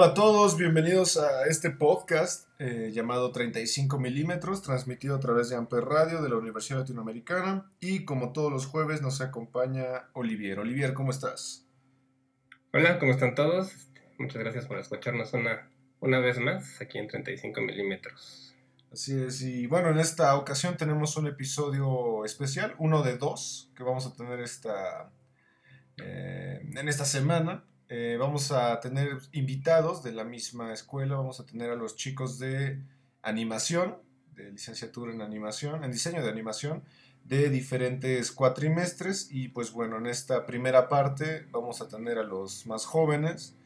Hola a todos, bienvenidos a este podcast eh, llamado 35 milímetros, transmitido a través de Amper Radio de la Universidad Latinoamericana. Y como todos los jueves nos acompaña Olivier. Olivier, ¿cómo estás? Hola, ¿cómo están todos? Este, muchas gracias por escucharnos una, una vez más aquí en 35 milímetros. Así es, y bueno, en esta ocasión tenemos un episodio especial, uno de dos, que vamos a tener esta, eh, en esta semana. Eh, vamos a tener invitados de la misma escuela, vamos a tener a los chicos de animación, de licenciatura en animación, en diseño de animación, de diferentes cuatrimestres. Y pues bueno, en esta primera parte vamos a tener a los más jóvenes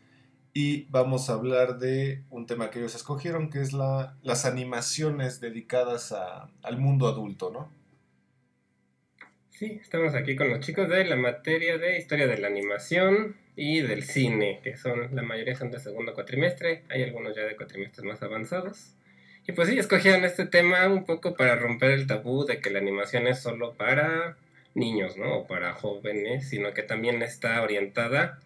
y vamos a hablar de un tema que ellos escogieron, que es la, las animaciones dedicadas al mundo adulto, ¿no? Sí, estamos aquí con los chicos de la materia de historia de la animación, y del cine, que son, la mayoría son de segundo cuatrimestre, hay algunos ya de cuatrimestres más avanzados. Y pues sí, escogieron este tema un poco para romper el tabú de que la animación es solo para niños, ¿no? O para jóvenes, sino que también está orientada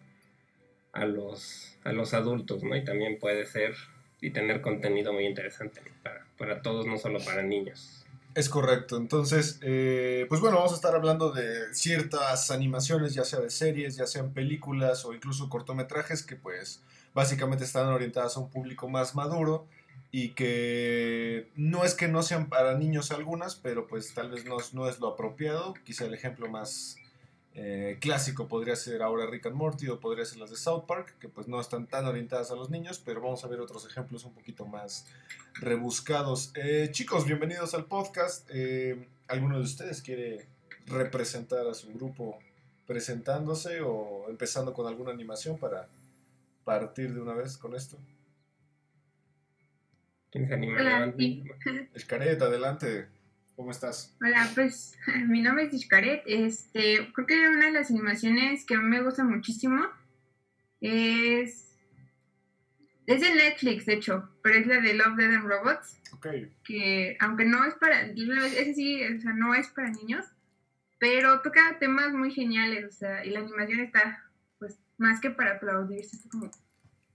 a los, a los adultos, ¿no? Y también puede ser y tener contenido muy interesante para, para todos, no solo para niños. Es correcto. Entonces, eh, pues bueno, vamos a estar hablando de ciertas animaciones, ya sea de series, ya sean películas o incluso cortometrajes que pues básicamente están orientadas a un público más maduro y que no es que no sean para niños algunas, pero pues tal vez no, no es lo apropiado. Quizá el ejemplo más eh, clásico podría ser ahora Rick and Morty o podría ser las de South Park, que pues no están tan orientadas a los niños, pero vamos a ver otros ejemplos un poquito más rebuscados. Eh, chicos, bienvenidos al podcast. Eh, ¿Alguno de ustedes quiere representar a su grupo presentándose o empezando con alguna animación para partir de una vez con esto? ¿Quién se anima? Escaret, adelante. ¿Cómo estás? Hola, pues mi nombre es Ishkaret. Este, creo que una de las animaciones que a mí me gusta muchísimo es. Es de Netflix, de hecho, pero es la de Love, Dead and Robots. Ok. Que, aunque no es para. Ese sí, o sea, no es para niños, pero toca temas muy geniales, o sea, y la animación está, pues, más que para aplaudirse, está como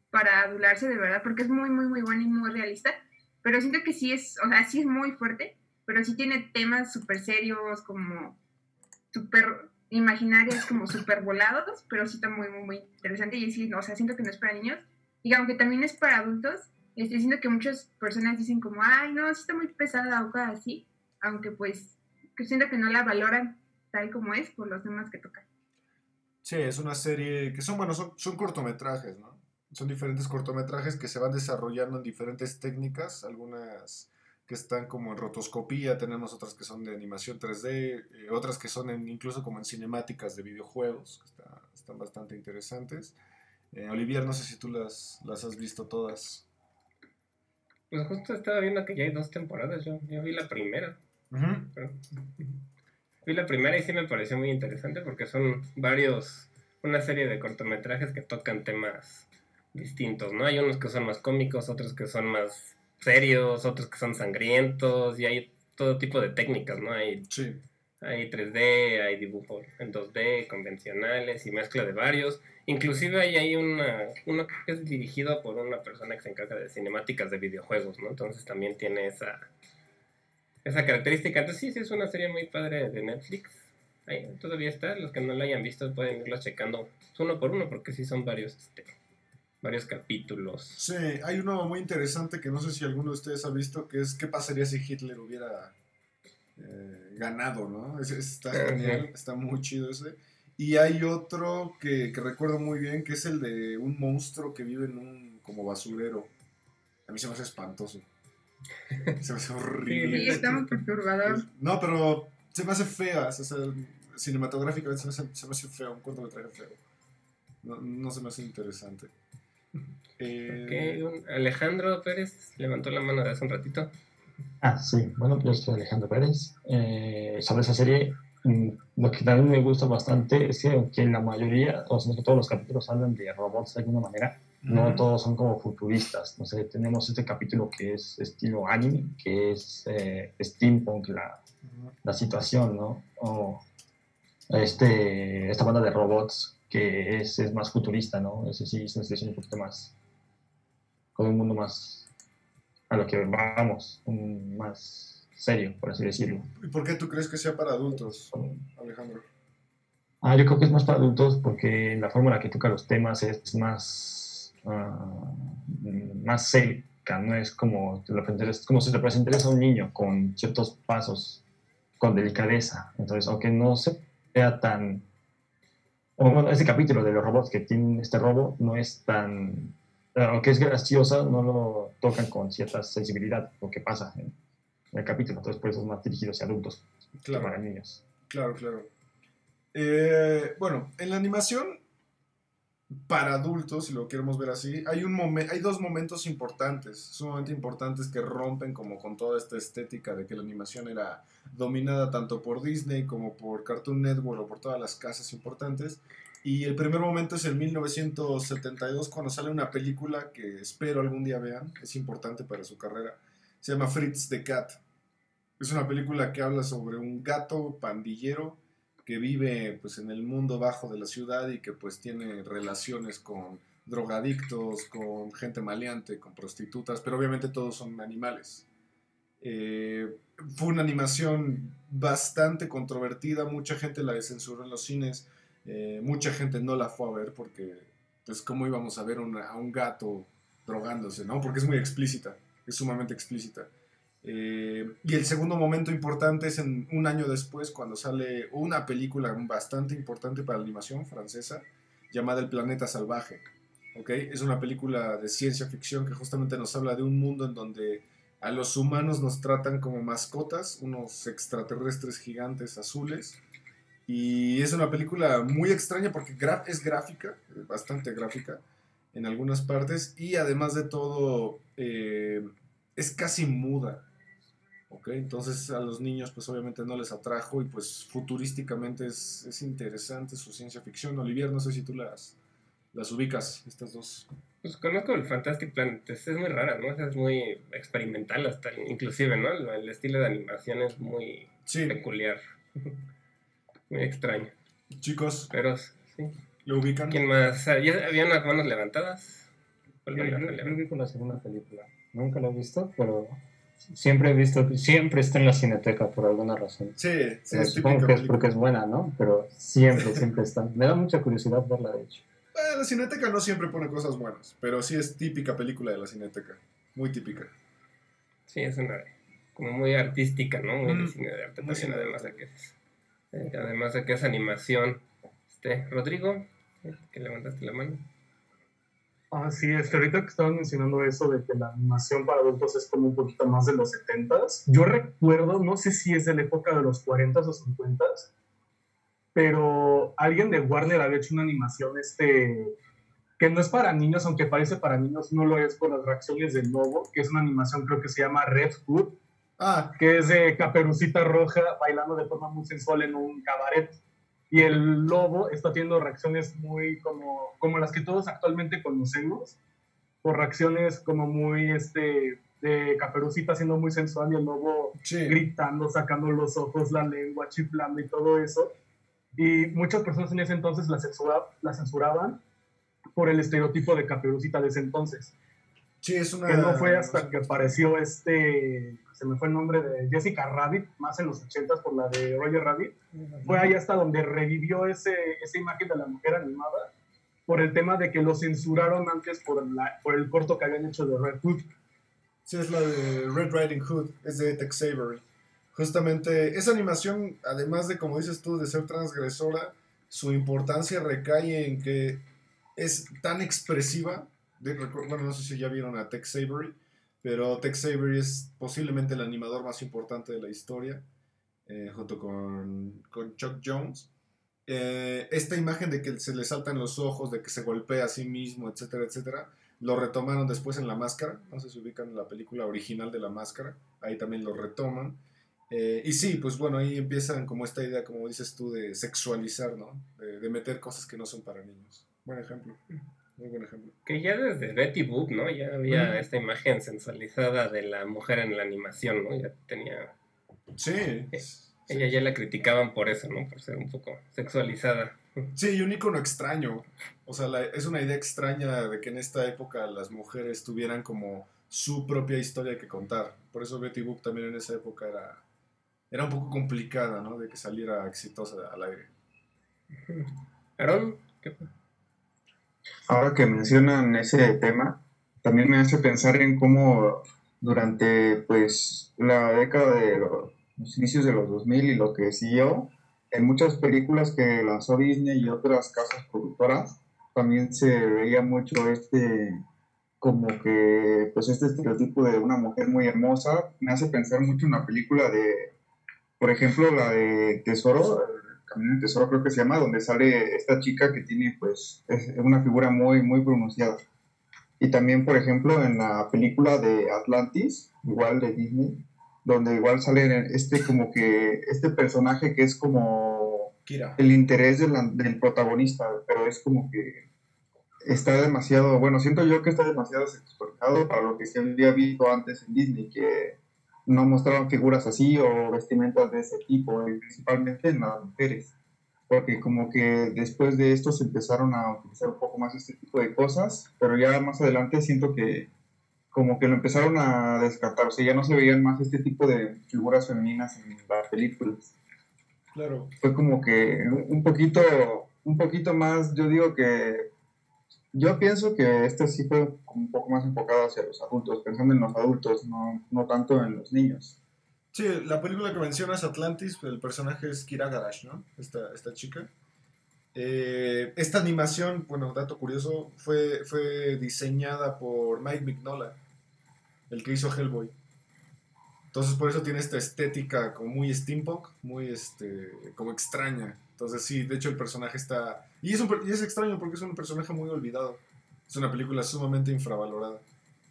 para adularse de verdad, porque es muy, muy, muy buena y muy realista. Pero siento que sí es, o sea, sí es muy fuerte pero sí tiene temas súper serios, como súper imaginarios, como súper volados, pero sí está muy, muy, muy interesante y sí, o sea, siento que no es para niños. Y aunque también es para adultos, estoy siento que muchas personas dicen como, ay, no, sí está muy pesada o cosas así, aunque pues que siento que no la valoran tal como es por los temas que tocan. Sí, es una serie que son, bueno, son, son cortometrajes, ¿no? Son diferentes cortometrajes que se van desarrollando en diferentes técnicas, algunas que están como en rotoscopía, tenemos otras que son de animación 3D, eh, otras que son incluso como en cinemáticas de videojuegos, que están bastante interesantes. Eh, Olivier, no sé si tú las, las has visto todas. Pues justo estaba viendo que ya hay dos temporadas, yo, vi la primera. vi la primera y sí me pareció muy interesante porque son varios, una serie de cortometrajes que tocan temas distintos, ¿no? Hay unos que son más cómicos, otros que son más serios, otros que son sangrientos, y hay todo tipo de técnicas, ¿no? Hay, sí. hay 3D, hay dibujo en 2D, convencionales y mezcla de varios. Inclusive hay, hay una, uno que es dirigido por una persona que se encarga de cinemáticas de videojuegos, ¿no? Entonces también tiene esa, esa característica. Entonces sí, sí, es una serie muy padre de Netflix. Ahí, todavía está, los que no la hayan visto pueden irlo checando uno por uno porque sí son varios este, varios capítulos. Sí, hay uno muy interesante que no sé si alguno de ustedes ha visto, que es qué pasaría si Hitler hubiera eh, ganado, ¿no? está genial, está muy chido ese. Y hay otro que, recuerdo muy bien, que es el de un monstruo que vive en un como basurero. A mí se me hace espantoso. Se me hace horrible. Sí, está muy perturbador. No, pero se me hace fea. O sea, cinematográficamente se me hace, se me hace feo, un cortometraje feo. No, no se me hace interesante. Eh, Alejandro Pérez levantó la mano de hace un ratito. Ah, sí, bueno, yo soy Alejandro Pérez. Eh, sobre esa serie, mm, lo que también me gusta bastante es que aunque la mayoría, o sea, que todos los capítulos hablan de robots de alguna manera, no todos son como futuristas. No sé, tenemos este capítulo que es estilo anime, que es eh, steampunk, la, la situación, ¿no? O este, esta banda de robots que es, es más futurista, ¿no? Ese sí es una un poquito más, con un mundo más a lo que vamos, un más serio, por así decirlo. ¿Y por qué tú crees que sea para adultos, Alejandro? Ah, yo creo que es más para adultos porque la forma en la que toca los temas es más, ah, más seca, no es como, lo es como si te presentarías a un niño con ciertos pasos, con delicadeza. Entonces, aunque no se vea tan... bueno, ese capítulo de los robots que tienen este robo no es tan... Aunque es graciosa, no lo tocan con cierta sensibilidad, lo que pasa en, en el capítulo. Entonces, por eso es más dirigido hacia adultos que para Claro, niños. claro, claro. Eh, bueno, en la animación para adultos, si lo queremos ver así, hay, un momen- hay dos momentos importantes, sumamente importantes que rompen como con toda esta estética de que la animación era dominada tanto por Disney como por Cartoon Network o por todas las casas importantes. Y el primer momento es en 1972 cuando sale una película que espero algún día vean, es importante para su carrera. Se llama Fritz the Cat. Es una película que habla sobre un gato pandillero que vive pues en el mundo bajo de la ciudad y que pues tiene relaciones con drogadictos, con gente maleante, con prostitutas, pero obviamente todos son animales. Eh, fue una animación bastante controvertida, mucha gente la censuró en los cines, eh, mucha gente no la fue a ver porque pues cómo íbamos a ver a un gato drogándose, ¿no? Porque es muy explícita, es sumamente explícita. Eh, y el segundo momento importante es en un año después, cuando sale una película bastante importante para la animación francesa, llamada El Planeta Salvaje. ¿ok? Es una película de ciencia ficción que justamente nos habla de un mundo en donde a los humanos nos tratan como mascotas, unos extraterrestres gigantes azules. Y es una película muy extraña porque es gráfica, bastante gráfica en algunas partes, y además de todo eh, es casi muda. ¿Ok? Entonces a los niños pues obviamente no les atrajo y pues futurísticamente es, es interesante su ciencia ficción. Olivier, no sé si tú las, las ubicas, estas dos. Pues conozco el Fantastic Planet, es es muy rara, ¿no? Es muy experimental hasta, inclusive, ¿no? El, el estilo de animación es muy Sí, peculiar, muy extraño. chicos, Pero sí. ¿lo ubican? ¿Quién más? Ah, ¿ya ¿Había unas manos levantadas? Yo, yo- yo vi con la segunda película. Nunca la he visto, pero siempre he visto, siempre está en la cineteca por alguna razón. Sí, sí, Pero es supongo que es porque es buena, ¿no? Pero siempre, siempre está. Me da mucha curiosidad verla, de hecho. Eh, la Cineteca no siempre pone cosas buenas, pero sí es típica película de la Cineteca. Muy típica. Sí, es una como muy artística, ¿no? Muy de cine de arte muy también, además de que es, eh, además de que es animación. Este, Rodrigo, eh, que levantaste la mano. Ah, sí, es que ahorita que estaban mencionando eso de que la animación para adultos es como un poquito más de los 70s, yo recuerdo, no sé si es de la época de los 40s o 50s, pero alguien de Warner había hecho una animación este que no es para niños, aunque parece para niños, no lo es por las reacciones del lobo, que es una animación creo que se llama Red Hood, Ah, que es de Caperucita Roja bailando de forma muy sensual en un cabaret. Y el lobo está teniendo reacciones muy como, como las que todos actualmente conocemos, por reacciones como muy este, de Caperucita siendo muy sensual y el lobo sí. gritando, sacando los ojos, la lengua, chiflando y todo eso. Y muchas personas en ese entonces la, censura, la censuraban por el estereotipo de Caperucita de ese entonces. Sí, es una. Que no fue hasta que apareció este, se me fue el nombre de Jessica Rabbit, más en los 80s por la de Roger Rabbit. Fue ahí hasta donde revivió ese, esa imagen de la mujer animada por el tema de que lo censuraron antes por, la, por el corto que habían hecho de Red Hood. Sí, es la de Red Riding Hood, es de Tex Avery. Justamente esa animación, además de, como dices tú, de ser transgresora, su importancia recae en que es tan expresiva de- bueno, no sé si ya vieron a Tex Avery, pero Tex Avery es posiblemente el animador más importante de la historia, eh, junto con, con Chuck Jones. Eh, esta imagen de que se le saltan los ojos, de que se golpea a sí mismo, etcétera, etcétera, lo retomaron después en La Máscara. No sé si ubican en la película original de La Máscara, ahí también lo retoman. Eh, y sí, pues bueno, ahí empiezan como esta idea, como dices tú, de sexualizar, ¿no? De, de meter cosas que no son para niños. Buen ejemplo. Muy buen ejemplo. Que ya desde Betty Boop, ¿no? Ya había esta imagen sensualizada de la mujer en la animación, ¿no? Ya tenía... Sí. Ella ya la criticaban por eso, ¿no? Por ser un poco sexualizada. Sí, y un icono extraño. O sea, la- es una idea extraña de que en esta época las mujeres tuvieran como su propia historia que contar. Por eso Betty Boop también en esa época era, era un poco complicada, ¿no? De que saliera exitosa al aire. Aaron, ¿qué Ahora que mencionan ese tema, también me hace pensar en cómo durante pues la década de los, inicios de los 2000 y lo que siguió, en muchas películas que lanzó Disney y otras casas productoras, también se veía mucho este como que pues este estereotipo de una mujer muy hermosa. Me hace pensar mucho en una película de por ejemplo la de Tesoro Camino del Tesoro creo que se llama donde sale esta chica que tiene pues es una figura muy muy pronunciada y también por ejemplo en la película de Atlantis igual de Disney donde igual sale este como que este personaje que es como Kira. el interés de la- del protagonista, pero es como que está demasiado, bueno, siento yo que está demasiado sexualizado para lo que se había visto antes en Disney, que no mostraban figuras así o vestimentas de ese tipo, principalmente en las mujeres, porque como que después de esto se empezaron a utilizar un poco más este tipo de cosas, pero ya más adelante siento que como que lo empezaron a descartar, o sea, ya no se veían más este tipo de figuras femeninas en las películas Claro. fue como que un poquito, un poquito más, yo digo que, yo pienso que este sí fue un poco más enfocado hacia los adultos, pensando en los adultos, no, no tanto en los niños. Sí, la película que mencionas, Atlantis, el personaje es Kira Garash, ¿no? Esta, esta chica. Eh, esta animación, bueno, dato curioso, fue, fue diseñada por Mike Mignola, el que hizo Hellboy. Entonces por eso tiene esta estética como muy steampunk, muy este, como extraña. Entonces sí, de hecho el personaje está... Y es, un y es extraño porque es un personaje muy olvidado. Es una película sumamente infravalorada.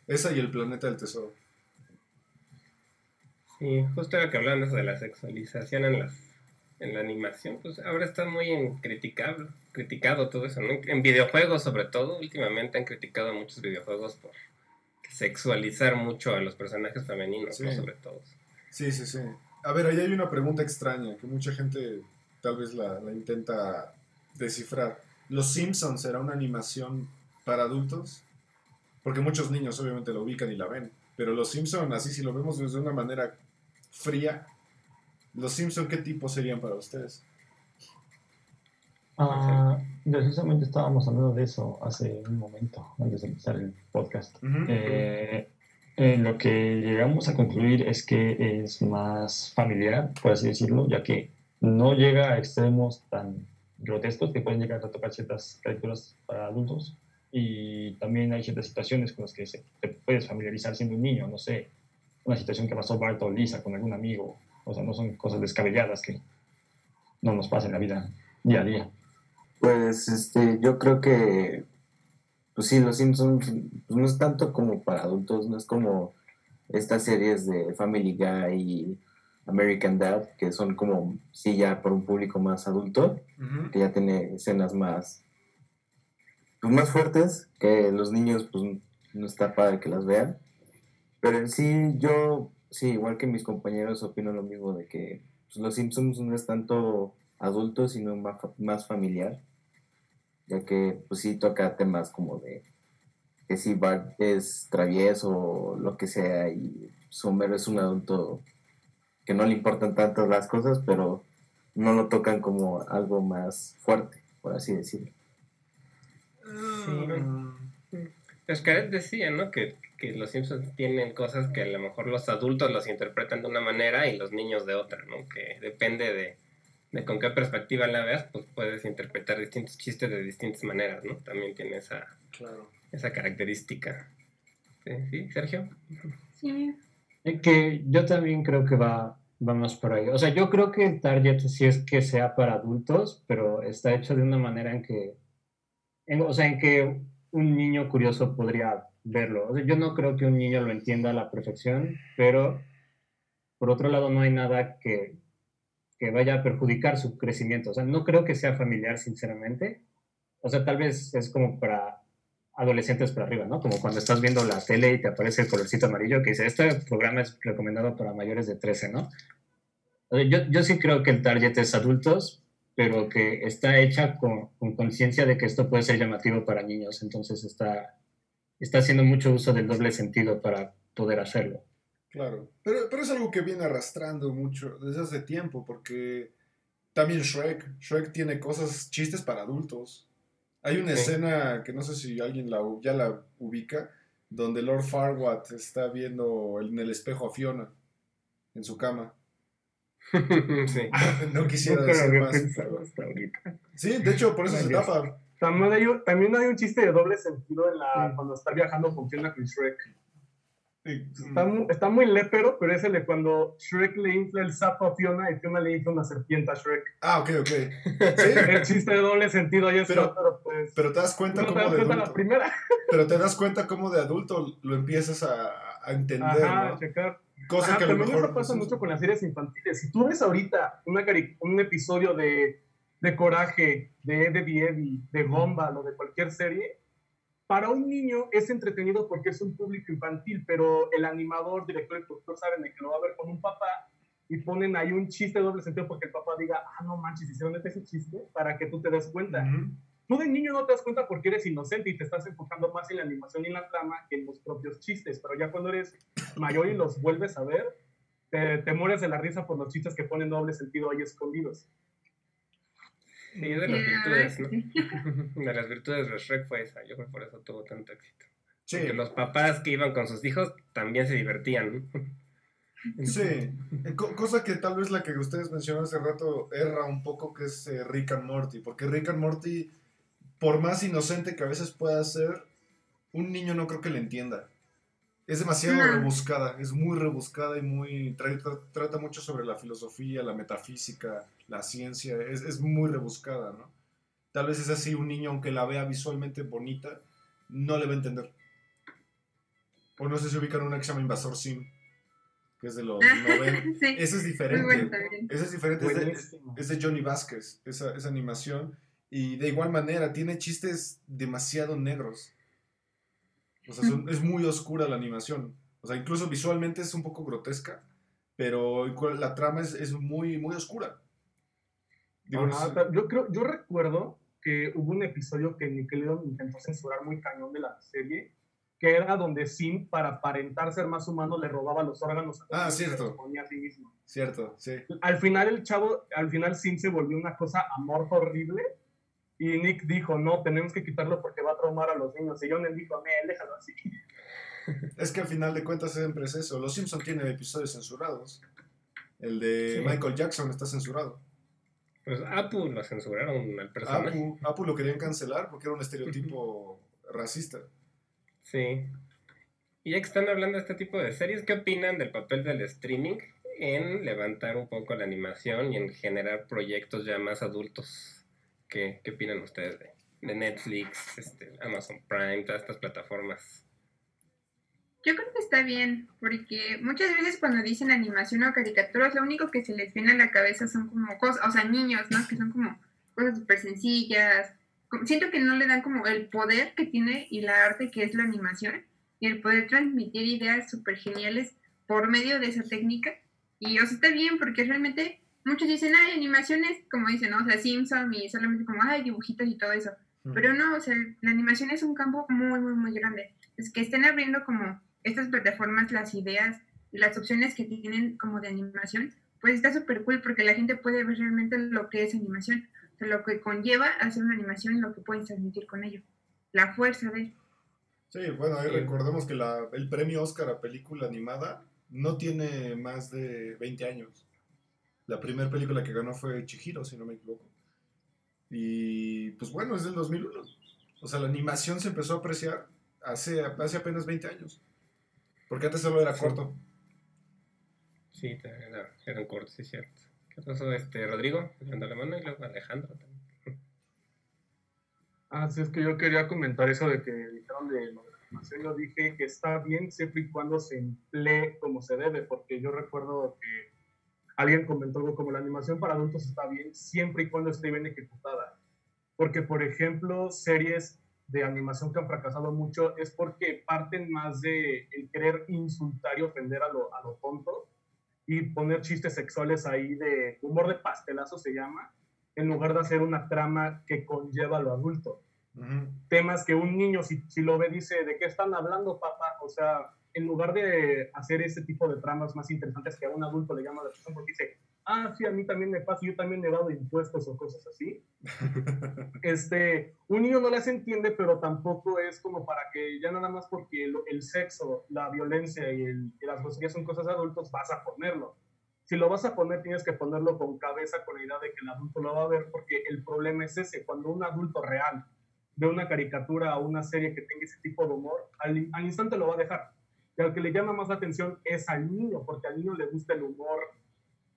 Esa y El Planeta del Tesoro. Sí, justo lo que hablaban de eso de la sexualización en las en la animación, pues ahora está muy en criticable, criticado todo eso, ¿no? En videojuegos sobre todo, últimamente han criticado a muchos videojuegos por sexualizar mucho a los personajes femeninos, ¿no? Sí. Sobre todo. Sí, sí, sí. A ver, ahí hay una pregunta extraña que mucha gente tal vez la, la intenta descifrar. ¿Los Simpsons será una animación para adultos? Porque muchos niños obviamente lo ubican y la ven. Pero los Simpsons, así si lo vemos desde una manera fría, ¿los Simpsons qué tipo serían para ustedes? Ah, precisamente estábamos hablando de eso hace un momento, antes de empezar el podcast. Eh, eh, lo que llegamos a concluir es que es más familiar, por así decirlo, ya que no llega a extremos tan grotescos que pueden llegar a tocar ciertas caricaturas para adultos. Y también hay ciertas situaciones con las que te puedes familiarizar siendo un niño, no sé, una situación que pasó Bart o Lisa con algún amigo. O sea, no son cosas descabelladas que no nos pasan en la vida día a día. Pues este, yo creo que, pues sí, Los Simpsons pues no es tanto como para adultos, no es como estas series de Family Guy American Dad, que son como, sí, ya para un público más adulto, que ya tiene escenas más, pues más fuertes, que los niños, pues no está padre que las vean. Pero en sí, yo, sí, igual que mis compañeros, opino lo mismo de que pues, Los Simpsons no es tanto adulto, sino más, más familiar, ya que, pues sí, toca temas como de que si Bart es travieso o lo que sea, y Homer es un adulto que no le importan tanto las cosas, pero no lo tocan como algo más fuerte, por así decirlo. Mm, Escaret decía, ¿no? Que, que los Simpsons tienen cosas que a lo mejor los adultos los interpretan de una manera y los niños de otra, ¿no? Que depende de, de con qué perspectiva la veas, pues puedes interpretar distintos chistes de distintas maneras, ¿no? También tiene esa, Claro. esa característica. Sí, ¿Sí, Sergio? Sí. Eh, Que yo también creo que va, va más por ahí. O sea, yo creo que el target sí es que sea para adultos, pero está hecho de una manera en que, o sea, en que un niño curioso podría verlo. Yo no creo que un niño lo entienda a la perfección, pero por otro lado no hay nada que, que vaya a perjudicar su crecimiento. O sea, no creo que sea familiar, sinceramente. O sea, tal vez es como para adolescentes para arriba, ¿no? Como cuando estás viendo la tele y te aparece el colorcito amarillo que dice, este programa es recomendado para mayores de 13, ¿no? Yo, yo sí creo que el target es adultos, pero que está hecha con conciencia de que esto puede ser llamativo para niños, entonces está, está haciendo mucho uso del doble sentido para poder hacerlo. Claro, pero, pero es algo que viene arrastrando mucho desde hace tiempo, porque también Shrek, Shrek tiene cosas, chistes para adultos. Hay una escena que no sé si alguien la, ya la ubica, donde Lord Farquaad está viendo en el espejo a Fiona en su cama. sí. No quisiera decir más. hasta ahorita. Sí, de hecho, por eso se tapa. También hay, un- también hay un chiste de doble sentido en la, cuando está viajando con Fiona con Shrek. Sí. Está, mu- está muy lépero, pero es el de cuando Shrek le infla el sapo a Fiona y Fiona le infla una serpiente a Shrek. Ah, ok, ok. Sí, El chiste de doble sentido ahí está, Pero- pero, pues... pero te das cuenta no te cómo das de cuenta la adulto. primera. Pero te das cuenta cómo de adulto lo empiezas a, a entender, Ajá, ¿no? checar. Cosa Ajá, que a lo también mejor eso pasa pues, mucho con las series infantiles. Si tú ves ahorita una un episodio de, de Coraje, de Eddie Eddie, de Gumball o de cualquier serie, para un niño es entretenido porque es un público infantil, pero el animador, director y productor saben de que lo va a ver con un papá y ponen ahí un chiste de doble sentido porque el papá diga, ah, no manches, hicieron ese chiste para que tú te des cuenta. Tú de niño no te das cuenta porque eres inocente y te estás enfocando más en la animación y en la trama que en los propios chistes, pero ya cuando eres mayor y los vuelves a ver, te, te mueres de la risa por los chistes que ponen doble sentido ahí escondidos. Sí, es de las virtudes, es ¿no? De las virtudes de Shrek fue esa. Yo creo que por eso tuvo tanto éxito. Sí, Porque los papás que iban con sus hijos también se divertían. ¿no? sí. Eh, co- cosa que tal vez la que ustedes mencionaron hace rato erra un poco, que es eh, Rick and Morty. Porque Rick and Morty, por más inocente que a veces pueda ser, un niño no creo que le entienda. Es demasiado No. rebuscada, es muy rebuscada y muy tra- tra- trata mucho sobre la filosofía, la metafísica, la ciencia, es, es muy rebuscada, ¿no? Tal vez es así, un niño, aunque la vea visualmente bonita, no le va a entender. O no sé si ubican una que se llama Invasor Sim, que es de los 90. sí, Ese es diferente. bueno es diferente, es de, es de Johnny Vázquez, esa, esa animación. Y de igual manera, tiene chistes demasiado negros. O sea, son- es muy oscura la animación. O sea, incluso visualmente es un poco grotesca, pero la trama es, es muy, muy oscura. Digo, no Ajá, sé- pero yo creo, yo recuerdo que hubo un episodio que Nickelodeon intentó censurar muy cañón de la serie, que era donde Sim, para aparentar ser más humano, le robaba los órganos a Ah, cierto. los ponía a sí mismo. Cierto, sí. Al final el chavo, al final Sim se volvió una cosa amorfa horrible y Nick dijo, no, tenemos que quitarlo porque va a traumar a los niños. Y John dijo, "Meh, déjalo así. Es que al final de cuentas siempre es eso. Los Simpson tienen episodios censurados. El de Sí. Michael Jackson está censurado. Pues Apu lo censuraron al personaje. Apu, Apu lo querían cancelar porque era un estereotipo racista. Sí. Y ya que están hablando de este tipo de series, ¿qué opinan del papel del streaming en levantar un poco la animación y en generar proyectos ya más adultos? ¿Qué, qué opinan ustedes de, de Netflix, este, Amazon Prime, todas estas plataformas? Yo creo que está bien, porque muchas veces cuando dicen animación o caricaturas, lo único que se les viene a la cabeza son como cosas, o sea, niños, ¿no? Que son como cosas súper sencillas. Siento que no le dan como el poder que tiene y la arte que es la animación y el poder transmitir ideas súper geniales por medio de esa técnica. Y o sea, está bien, porque realmente muchos dicen, ay, animaciones, como dicen, ¿no? O sea, Simpson y solamente como, ay, dibujitos y todo eso. Pero no, o sea, la animación es un campo muy, muy, muy grande. Es que estén abriendo como estas plataformas las ideas y las opciones que tienen como de animación, pues está súper cool porque la gente puede ver realmente lo que es animación, o sea, lo que conlleva hacer una animación y lo que pueden transmitir con ello. La fuerza de... Sí, bueno, ahí Sí. recordemos que la- el premio Oscar a película animada no tiene más de 20 años. La primera película que ganó fue Chihiro, si no me equivoco. Y pues bueno, es del 2001. O sea, la animación se empezó a apreciar hace, hace apenas 20 años. Porque antes solo era Sí. corto. Sí, era, eran cortos, sí, cierto. ¿Qué pasó, este, Rodrigo? Levantó la mano y luego Alejandro también. Ah, sí, es que yo quería comentar eso de que dijeron de lo de la animación. Yo dije que está bien siempre y cuando se emplee como se debe, porque yo recuerdo que alguien comentó algo como la animación para adultos está bien siempre y cuando esté bien ejecutada. Porque, por ejemplo, series de animación que han fracasado mucho es porque parten más de el querer insultar y ofender a lo, a lo tonto y poner chistes sexuales ahí de humor de pastelazo se llama, en lugar de hacer una trama que conlleva a lo adulto. Temas que un niño, si, si lo ve, dice, ¿de qué están hablando, papá? O sea, en lugar de hacer ese tipo de tramas más interesantes que a un adulto le llama la atención porque dice, ah, sí, a mí también me pasa, yo también he dado impuestos o cosas así. este, un niño no las entiende, pero tampoco es como para que ya nada más porque el, el sexo, la violencia y, el, y las groserías son cosas de adultos, vas a ponerlo. Si lo vas a poner, tienes que ponerlo con cabeza, con la idea de que el adulto lo va a ver, porque el problema es ese, cuando un adulto real ve una caricatura o una serie que tenga ese tipo de humor, al, al instante lo va a dejar. Y al que le llama más la atención es al niño, porque al niño le gusta el humor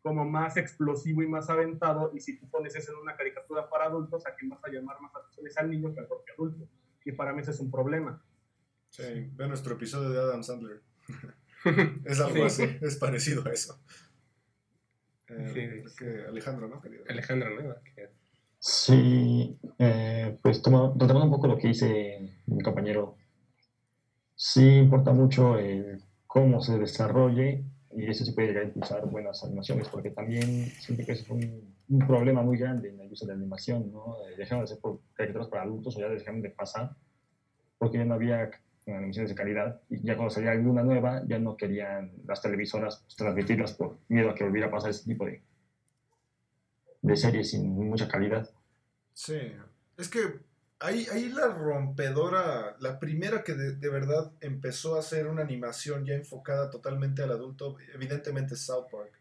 como más explosivo y más aventado, y si tú pones eso en una caricatura para adultos, a quien vas a llamar más atención es al niño que al propio adulto. Y para mí ese es un problema. Sí, ve nuestro episodio de Adam Sandler. es algo Sí. así, es parecido a eso. Eh, Sí, sí. Alejandro, ¿no, querido? Alejandro, ¿no? Sí, eh, pues toma- retomando un poco lo que dice mi compañero, sí importa mucho el cómo se desarrolle y eso sí puede llegar a impulsar buenas animaciones, porque también siento que ese fue un, un problema muy grande en la industria de la animación, ¿no? Eh, Dejaron de ser por caricaturas para adultos o ya dejaron de pasar porque ya no había animaciones de calidad y ya cuando salía alguna nueva ya no querían las televisoras pues, transmitirlas por miedo a que volviera a pasar ese tipo de, de series sin mucha calidad. Sí, es que ahí, ahí la rompedora, la primera que de, de verdad empezó a hacer una animación ya enfocada totalmente al adulto, evidentemente es South Park.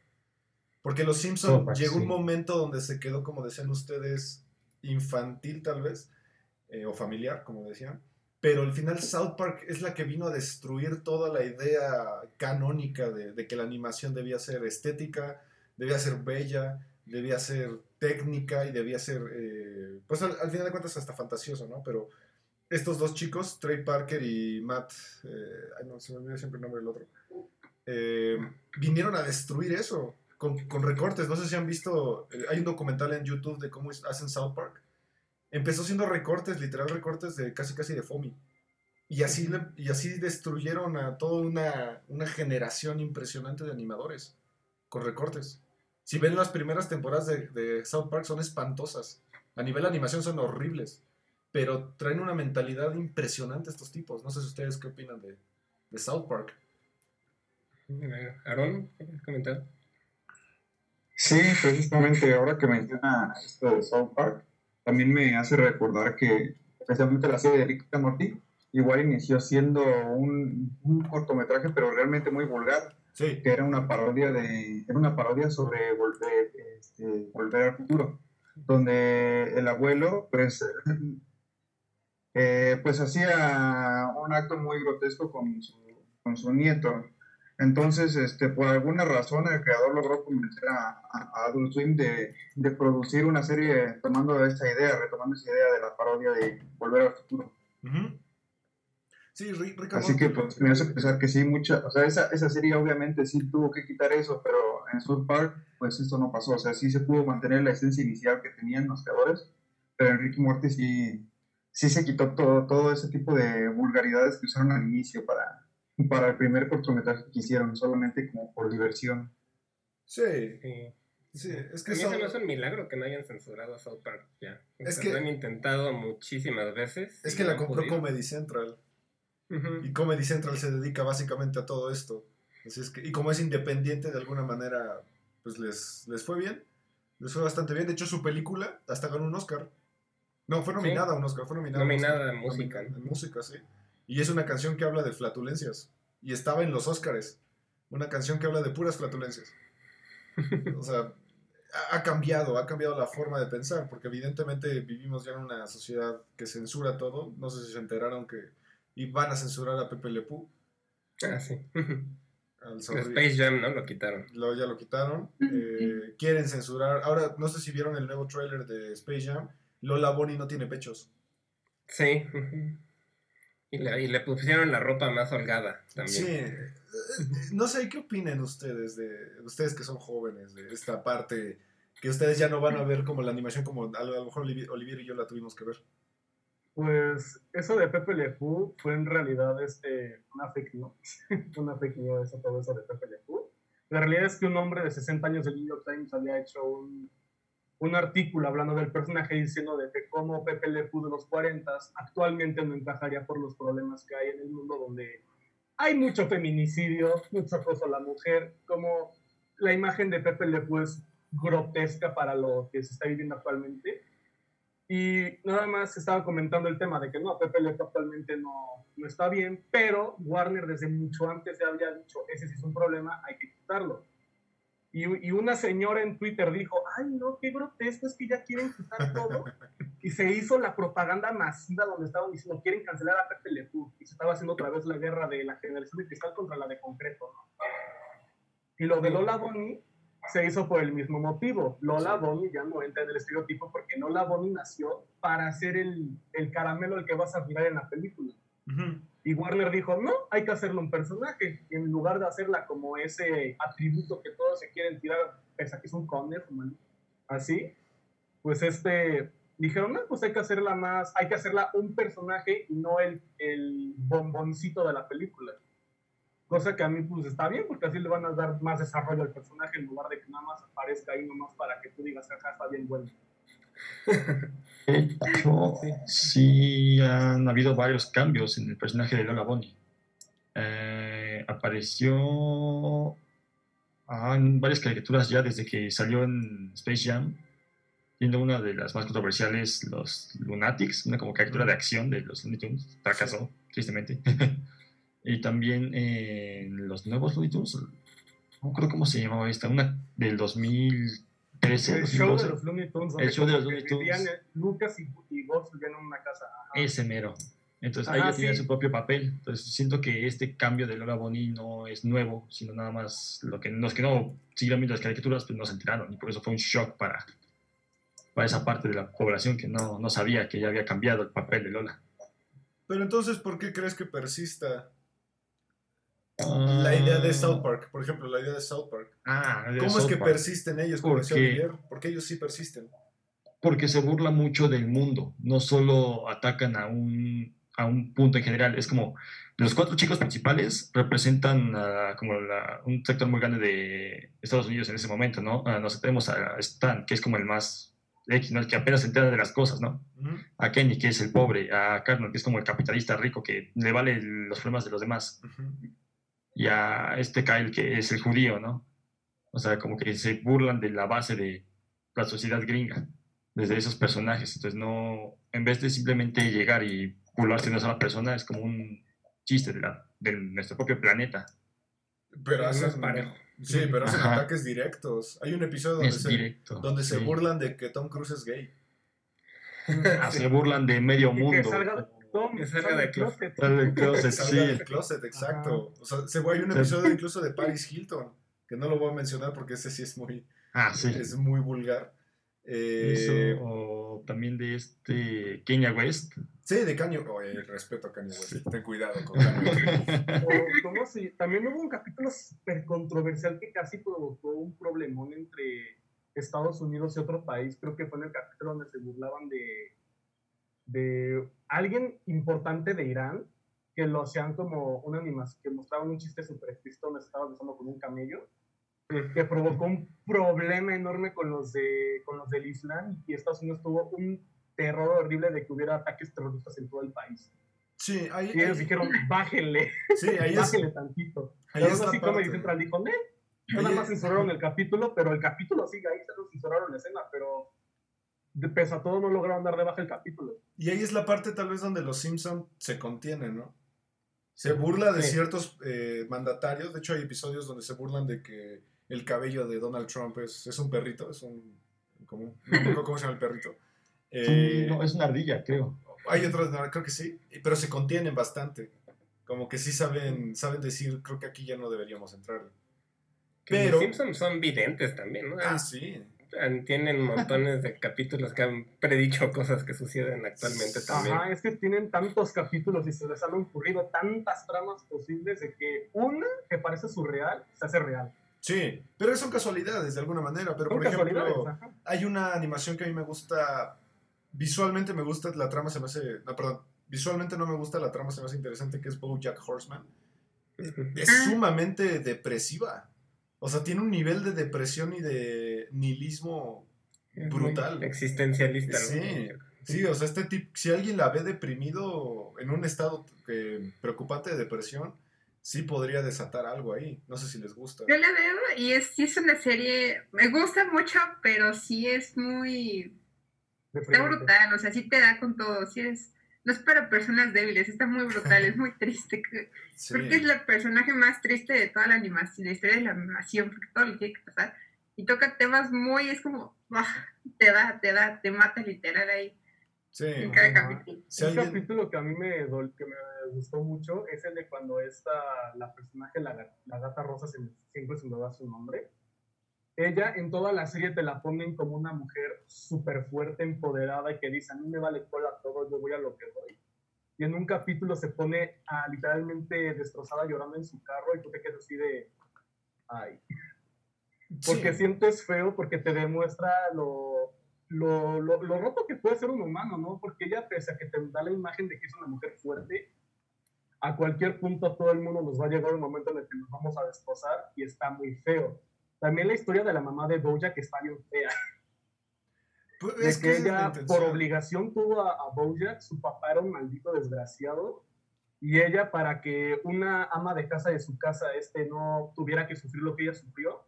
Porque Los Simpson South Park, llegó un momento donde se quedó, como decían ustedes, infantil tal vez, eh, o familiar, como decían. Pero al final South Park es la que vino a destruir toda la idea canónica de, de que la animación debía ser estética, debía ser bella, debía ser técnica y debía ser, eh, pues al, al final de cuentas hasta fantasioso, ¿no? Pero estos dos chicos, Trey Parker y Matt, eh, ay no, se me olvida siempre el nombre del otro, eh, vinieron a destruir eso con, con recortes. No sé si han visto, hay un documental en YouTube de cómo hacen South Park. Empezó siendo recortes, literal recortes de casi casi de FOMI. Y así, y así destruyeron a toda una, una generación impresionante de animadores con recortes. Si ven las primeras temporadas de, de South Park son espantosas. A nivel de animación son horribles. Pero traen una mentalidad impresionante estos tipos. No sé si ustedes qué opinan de, de South Park. Aaron, ¿quieres comentar? Sí, precisamente ahora que menciona esto de South Park, también me hace recordar que especialmente la serie de Rick and Morty igual inició siendo un, un cortometraje, pero realmente muy vulgar, Sí. que era una parodia de era una parodia sobre volver, este, volver al futuro, donde el abuelo pues eh, pues hacía un acto muy grotesco con su, con su nieto. Entonces, este, por alguna razón, el creador logró convencer a, a- Adult Swim de, de producir una serie tomando esta idea, retomando esa idea de la parodia de Volver al Futuro. Sí, Rick, Así que pues, me hace pensar que sí, mucha, o sea, esa, esa serie obviamente sí tuvo que quitar eso, pero en South Park, pues esto no pasó. O sea, sí se pudo mantener la esencia inicial que tenían los creadores, pero en Rick y Morty sí, sí se quitó todo, todo ese tipo de vulgaridades que usaron al inicio para, para el primer cortometraje que hicieron, solamente como por diversión. Sí, Sí. sí, es que a mí son- se me hace un milagro que no hayan censurado South Park ya. O Es sea, que- Lo han intentado muchísimas veces. es que no la compró. Comedy Central. Ujú. Y Comedy Central se dedica básicamente a todo esto. Así es que, y como es independiente, de alguna manera, pues les, les fue bien. Les fue bastante bien. De hecho, su película hasta ganó un Oscar. No, fue nominada a un Oscar. Fue nominada, Nominada a música. En música, sí. Y es una canción que habla de flatulencias. Y estaba en los Oscars. Una canción que habla de puras flatulencias. O sea, ha cambiado, ha cambiado la forma de pensar, porque evidentemente vivimos ya en una sociedad que censura todo. No sé si se enteraron que y van a censurar a Pepe Le Pew. Ah, sí. Al Space Jam, ¿no? Lo quitaron. Lo, ya lo quitaron. Ujú, Eh, quieren censurar. Ahora, no sé si vieron el nuevo tráiler de Space Jam. Lola Bonnie no tiene pechos. Sí. Y le, y le pusieron la ropa más holgada también. Sí. eh, No sé, ¿qué opinan ustedes de ustedes que son jóvenes de esta parte que ustedes ya no van a ver como la animación como a lo mejor Olivier y yo la tuvimos que ver? Pues eso de Pepe Le Pew fue en realidad este, una fake news. una fake news, eso, todo eso de Pepe Le Pew. La realidad es que un hombre de 60 años del New York Times había hecho un, un artículo hablando del personaje diciendo de que como Pepe Le Pew de los 40 actualmente no encajaría por los problemas que hay en el mundo donde hay mucho feminicidio, mucho acoso a la mujer, como la imagen de Pepe Le Pew es grotesca para lo que se está viviendo actualmente. Y nada más estaba comentando el tema de que no, Pepe Le Pew actualmente no, no está bien, pero Warner desde mucho antes ya había dicho, ese sí es un problema, hay que quitarlo. Y, y una señora en Twitter dijo, ay no, qué grotesco, es que ya quieren quitar todo. Y se hizo la propaganda masiva donde estaban diciendo, quieren cancelar a Pepe Le Pew. Y se estaba haciendo otra vez la guerra de la generación de cristal contra la de concreto. ¿no? Y lo de Lola Bonnie se hizo por el mismo motivo. Lola Bonnie ya no entra en el estereotipo porque Lola Bonnie nació para ser el, el caramelo al que vas a mirar en la película. Y Warner dijo, no, hay que hacerle un personaje. Y en lugar de hacerla como ese atributo que todos se quieren tirar, pese a que es un conde, así, pues este, dijeron, no, pues hay que hacerla más, hay que hacerla un personaje y no el, el bomboncito de la película. Cosa que a mí pues está bien, porque así le van a dar más desarrollo al personaje en lugar de que nada más aparezca ahí nomás para que tú digas, acá está bien bueno. De hecho, sí han habido varios cambios en el personaje de Lola Bonnie. Eh, apareció ah, en varias caricaturas ya desde que salió en Space Jam, siendo una de las más controversiales, los Lunatics, una como caricatura de acción de los Looney Tunes, fracasó, tristemente. y también eh, los nuevos Looney Tunes, no me acuerdo cómo se llamaba esta, una del 2013, El show de 2012. los Looney Tunes. El show de los Looney Tunes. Lucas y, y Gus vivían en una casa. Ajá. Ese mero. Entonces Ajá, ahí ya tenía sí. su propio papel. Entonces siento que este cambio de Lola Bonnie no es nuevo, sino nada más lo que los que no siguieron viendo las caricaturas pues no se enteraron y por eso fue un shock para, para esa parte de la población que no, no sabía que ya había cambiado el papel de Lola. Pero entonces, ¿por qué crees que persista la idea de South Park? Por ejemplo, la idea de South Park. Ah, ¿Cómo es que Park. persisten ellos? Decía Porque-? Porque ellos sí persisten. porque se burla mucho del mundo, no solo atacan a un, a un punto en general, es como los cuatro chicos principales representan ah, como la- un sector muy grande de Estados Unidos en ese momento, ¿no? Ah, nos tenemos a Stan, que es como el más X, ¿no? El que apenas se entera de las cosas, ¿no? A Kenny, que es el pobre, a Cartman, que es como el capitalista rico que le vale los problemas de los demás, Ujú. Y a este Kyle, que es el judío, ¿no? O sea, como que se burlan de la base de la sociedad gringa, desde esos personajes. Entonces, no, en vez de simplemente llegar y burlarse de una sola persona, es como un chiste de, la, de nuestro propio planeta. Pero hacen, sí, pero hacen Ajá. ataques directos. Hay un episodio donde, se, directo. donde se burlan de que Tom Cruise es gay. Ah, se burlan de medio Y que mundo. salga Salga sale de del closet. Sale del closet, sí. del closet, exacto. O sea, se, hay un episodio incluso de Paris Hilton, que no lo voy a mencionar porque ese sí es muy, Ah, sí. es muy vulgar. Eh, Eso, o también de este Kenya West. sí, de Kanye. Oye, respeto a Kanye West. Ten cuidado con Kanye West. O, ¿cómo se- También hubo un capítulo súper controversial que casi provocó un problemón entre Estados Unidos y otro país. Creo que fue en el capítulo donde se burlaban de, de alguien importante de Irán, que lo hacían como una animación, que mostraban un chiste explícito donde se estaba besando con un camello, que provocó un problema enorme con los, de, con los del Islam y Estados Unidos tuvo un terror horrible de que hubiera ataques terroristas en todo el país. Sí, ahí, Y ellos ahí- dijeron, bájenle, sí, ahí es, bájenle tantito. ahí Pero es así como parte. Central dijo, "Nel". Nada más censuraron el capítulo, pero el capítulo sigue ahí, solo censuraron la escena, pero de pese a todo no lograron dar de baja el capítulo. Y ahí es la parte tal vez donde los Simpson se contienen, ¿no? Se burla de Sí. ciertos eh, mandatarios. De hecho, hay episodios donde se burlan de que el cabello de Donald Trump es, es un perrito, es un... Como, un- no me acuerdo cómo se llama el perrito. Sí, Eh, no, es una ardilla, creo. Hay otros, no, creo que sí, pero se contienen bastante. Como que sí saben, saben decir, creo que aquí ya no deberíamos entrar. Pero- Los Simpsons son videntes también, ¿no? Ah, sí. Tienen montones de capítulos que han predicho cosas que suceden actualmente también. Ajá, es que tienen tantos capítulos y se les han ocurrido tantas tramas posibles de que una que parece surreal se hace real. Sí, pero son casualidades de alguna manera. Pero Son por ejemplo, ajá. hay una animación que a mí me gusta. Visualmente me gusta, la trama se me hace. No, perdón. Visualmente no me gusta, la trama se me hace interesante, que es Bojack Horseman. Es sumamente depresiva. O sea, tiene un nivel de depresión y de nihilismo brutal. Existencialista, ¿no? Sí, sí, o sea, este tipo, si alguien la ve deprimido en un estado eh, preocupante de depresión, sí podría desatar algo ahí. No sé si les gusta. Yo la veo y es, sí es una serie, me gusta mucho, pero sí es muy, está brutal, o sea, sí te da con todo, sí es, no es para personas débiles, está muy brutal, es muy triste. Sí. Creo que es el personaje más triste de toda la animación, la historia de la animación, porque todo lo tiene que pasar. Y toca temas muy, es como, ¡ah! te da, te da, te mata literal ahí Sí. en cada capítulo. Si Un alguien- capítulo que a mí me, que me gustó mucho es el de cuando esta, la personaje, la, la gata rosa, se siempre se me da su nombre. Ella en toda la serie te la ponen como una mujer súper fuerte, empoderada y que dice, a mí me vale cola todo, yo voy a lo que voy. Y en un capítulo se pone a, literalmente destrozada llorando en su carro y tú te quedas así de, ay. Porque Sí. sientes feo, porque te demuestra lo, lo, lo, lo roto que puede ser un humano, ¿no? Porque ella, pese a que te da la imagen de que es una mujer fuerte, a cualquier punto todo el mundo nos va a llegar un momento en el que nos vamos a destrozar y está muy feo. También la historia de la mamá de Bojack está bien fea. Pues, De es que la ella, por obligación, tuvo a, a Bojack, su papá era un maldito desgraciado, y ella, para que una ama de casa de su casa este, no tuviera que sufrir lo que ella sufrió,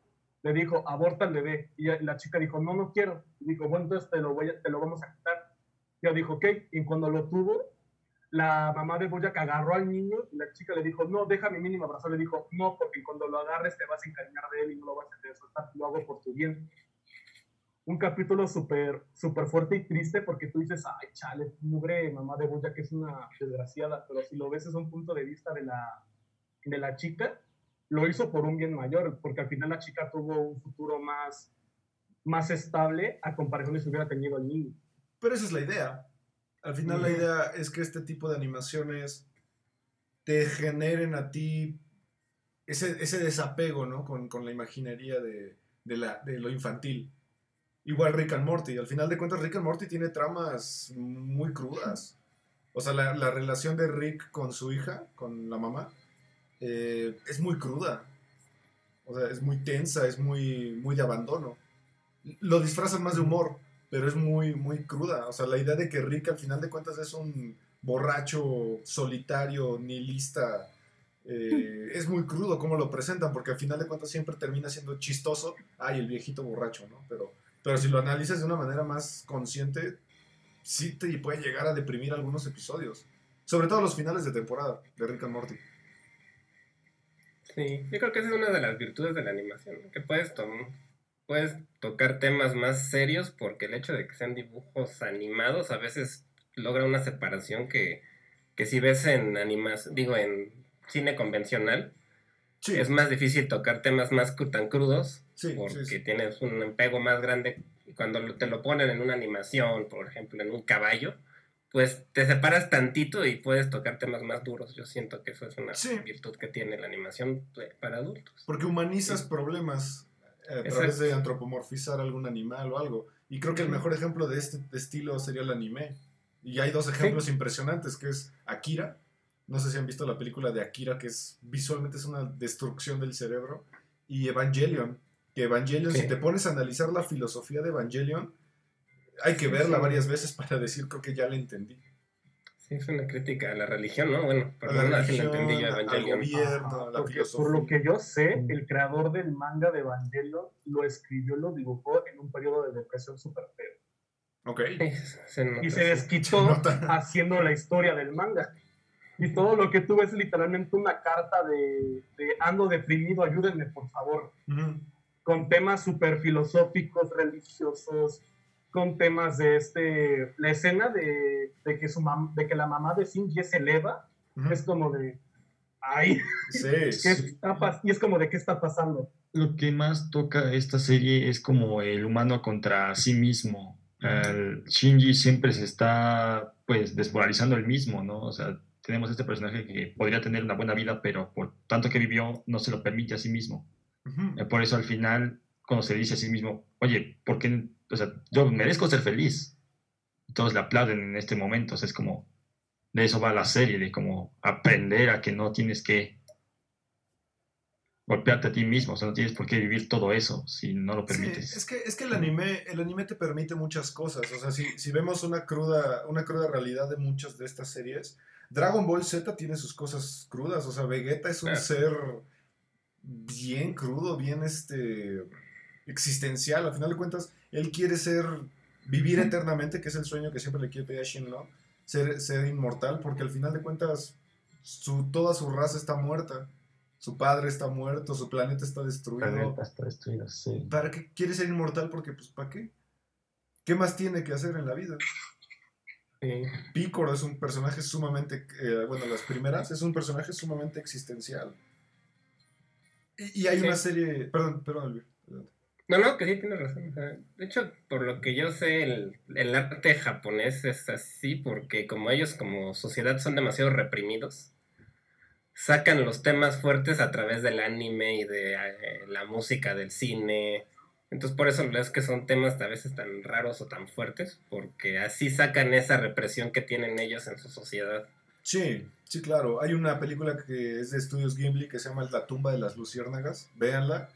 le dijo, aborta al bebé. Y la chica dijo, no, no quiero. Y dijo, bueno, entonces te lo, voy a- te lo vamos a quitar. Y ella dijo, ok. Y cuando lo tuvo, la mamá de Bojack agarró al niño y la chica le dijo, no, déjame mínimo abrazar. Le dijo, no, porque cuando lo agarres te vas a encariñar de él y no lo vas a querer soltar. Lo hago por tu bien un capítulo súper súper fuerte y triste porque tú dices, ay, chale, mugre mamá de Boya que es una desgraciada, pero si lo ves desde un punto de vista de la, de la chica, lo hizo por un bien mayor, porque al final la chica tuvo un futuro más, más estable a comparación de si hubiera tenido el niño. Pero esa es la idea. Al final la idea es que este tipo de animaciones te generen a ti ese, ese desapego, ¿no? Con, con la imaginería de, de la, de lo infantil. Igual Rick and Morty. Al final de cuentas, Rick and Morty tiene tramas muy crudas. O sea, la, la relación de Rick con su hija, con la mamá, eh, es muy cruda. O sea, es muy tensa, es muy, muy de abandono. Lo disfrazan más de humor, pero es muy, muy cruda. O sea, la idea de que Rick al final de cuentas es un borracho, solitario, nihilista, eh, es muy crudo cómo lo presentan, porque al final de cuentas siempre termina siendo chistoso. Ay, el viejito borracho, ¿no? Pero, pero si lo analizas de una manera más consciente, sí te puede llegar a deprimir algunos episodios. Sobre todo los finales de temporada de Rick and Morty. Sí, yo creo que esa es una de las virtudes de la animación, ¿no? que puedes, tom- puedes tocar temas más serios porque el hecho de que sean dibujos animados a veces logra una separación que, que si ves en animas, digo en cine convencional, Sí, es más difícil tocar temas más tan crudos sí, porque sí, tienes un apego más grande. Y cuando te lo ponen en una animación, por ejemplo, en un caballo, pues te separas tantito y puedes tocar temas más duros. Yo siento que eso es una Sí. virtud que tiene la animación pues, para adultos. Porque humanizas Sí. problemas eh, a través de antropomorfizar algún animal o algo. Y creo que el mejor ejemplo de este estilo sería el anime. Y hay dos ejemplos impresionantes, que es Akira. No sé si han visto la película de Akira, que es visualmente es una destrucción del cerebro. Y Evangelion. Que Evangelion, si te pones a analizar la filosofía de Evangelion, hay que Sí, verla sí. varias veces para decir, creo que ya la entendí. Sí, es una crítica a la religión, ¿no? Bueno, A por la religión, entendí yo, al Evangelion. gobierno, la porque filosofía. por lo que yo sé, el creador del manga de Evangelion lo escribió, lo dibujó en un periodo de depresión súper feo. Ok. Se nota, y se desquitó Se haciendo la historia del manga. Y todo lo que tú ves es literalmente una carta de, de ando deprimido, ayúdenme por favor, con temas súper filosóficos, religiosos, con temas de este, la escena de, de que, su mam- de que la mamá de Shinji se eleva, Ujú. es como de, ay, Sí, ¿qué sí. está y es como de, ¿qué está pasando? Lo que más toca esta serie es como el humano contra sí mismo. El Shinji siempre se está pues desmoralizando el mismo, ¿no? O sea, tenemos este personaje que podría tener una buena vida, pero por tanto que vivió no se lo permite a sí mismo. Ujú. Eh, Por eso al final, cuando se dice a sí mismo, oye, ¿por qué? O sea, yo merezco ser feliz. Todos le aplauden en este momento. O sea, es como, de eso va la serie, de como aprender a que no tienes que golpearte a ti mismo. O sea, no tienes por qué vivir todo eso si no lo Sí, permites. es que, es que el anime, el anime te permite muchas cosas. O sea, si, si vemos una cruda, una cruda realidad de muchas de estas series, Dragon Ball Z tiene sus cosas crudas. O sea, Vegeta es un ser bien crudo, bien este existencial. Al final de cuentas, él quiere ser, vivir eternamente, que es el sueño que siempre le quiere pedir a ser, ser inmortal, porque al final de cuentas, su, toda su raza está muerta. Su padre está muerto, su planeta está destruido. planeta está destruido, sí. ¿Para qué quiere ser inmortal? Porque, pues, ¿para qué? ¿Qué más tiene que hacer en la vida? Sí. Picoro es un personaje sumamente, eh, bueno, las primeras, es un personaje sumamente existencial. Y, y hay Sí. una serie, perdón, perdón, Elvir, adelante. No, no, que sí tienes razón. de hecho, por lo que yo sé, el, el arte japonés es así porque como ellos como sociedad son demasiado reprimidos, sacan los temas fuertes a través del anime y de eh, la música del cine. Entonces por eso es que son temas a veces tan raros o tan fuertes, porque así sacan esa represión que tienen ellos en su sociedad. Sí, sí, claro. Hay una película que es de Estudios Gimli que se llama La tumba de las luciérnagas. Véanla.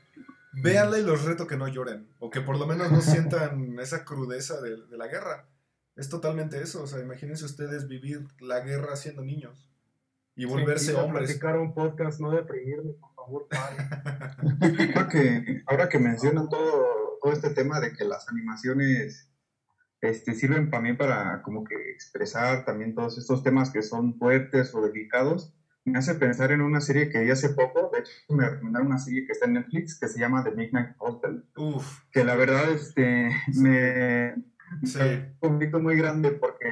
Véanla y los reto que no lloren. O que por lo menos no sientan esa crudeza de, de la guerra. Es totalmente eso. O sea, imagínense ustedes vivir la guerra siendo niños. Y volverse a hombres. un podcast, no deprimirme, por favor, padre. Ahora que, ahora que mencionan todo, todo este tema de que las animaciones este, sirven también para como que expresar también todos estos temas que son fuertes o delicados, me hace pensar en una serie que vi hace poco, de hecho me recomendaron una serie que está en Netflix que se llama The Midnight Hotel, Uf, que la verdad este, me, sí. un conflicto muy grande porque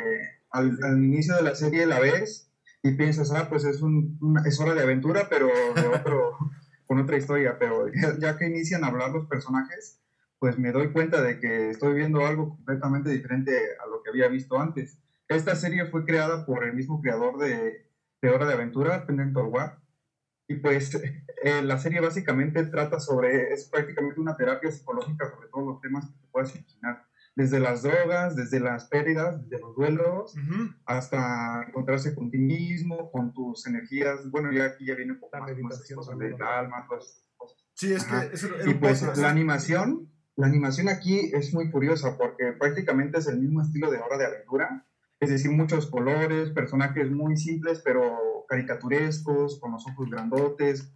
al, al inicio de la serie la ves y piensas, ah, pues es, un, una- es hora de aventura, pero de otro, con otra historia, pero ya, ya que inician a hablar los personajes, pues me doy cuenta de que estoy viendo algo completamente diferente a lo que había visto antes. Esta serie fue creada por el mismo creador de, de Hora de Aventura, Pendant War, y pues eh, la serie básicamente trata sobre, es prácticamente una terapia psicológica sobre todos los temas que te puedas imaginar desde las drogas, desde las pérdidas, desde los duelos, Ujú. hasta encontrarse con ti mismo, con tus energías. Bueno, ya aquí ya viene un poco La más esas meditación también, del alma, todas esas cosas. Sí, es Ajá. que eso era Y pues la animación, la animación aquí es muy curiosa porque prácticamente es el mismo estilo de Hora de Aventura, es decir, muchos colores, personajes muy simples pero caricaturescos, con los ojos grandotes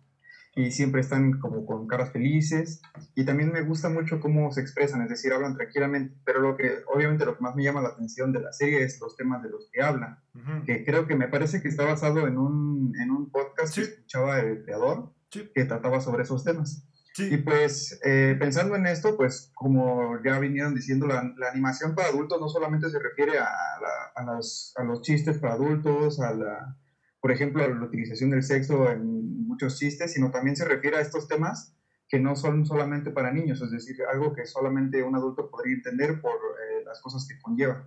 y siempre están como con caras felices y también me gusta mucho cómo se expresan, es decir, hablan tranquilamente, pero lo que obviamente lo que más me llama la atención de la serie es los temas de los que hablan que creo que me parece que está basado en un, en un podcast que escuchaba el creador Sí. que trataba sobre esos temas. Y pues eh, pensando en esto, pues como ya vinieron diciendo, la, la animación para adultos no solamente se refiere a, la- a las- a los chistes para adultos, a la, por ejemplo, a la utilización del sexo en muchos chistes, sino también se refiere a estos temas que no son solamente para niños, es decir, algo que solamente un adulto podría entender por eh, las cosas que conlleva.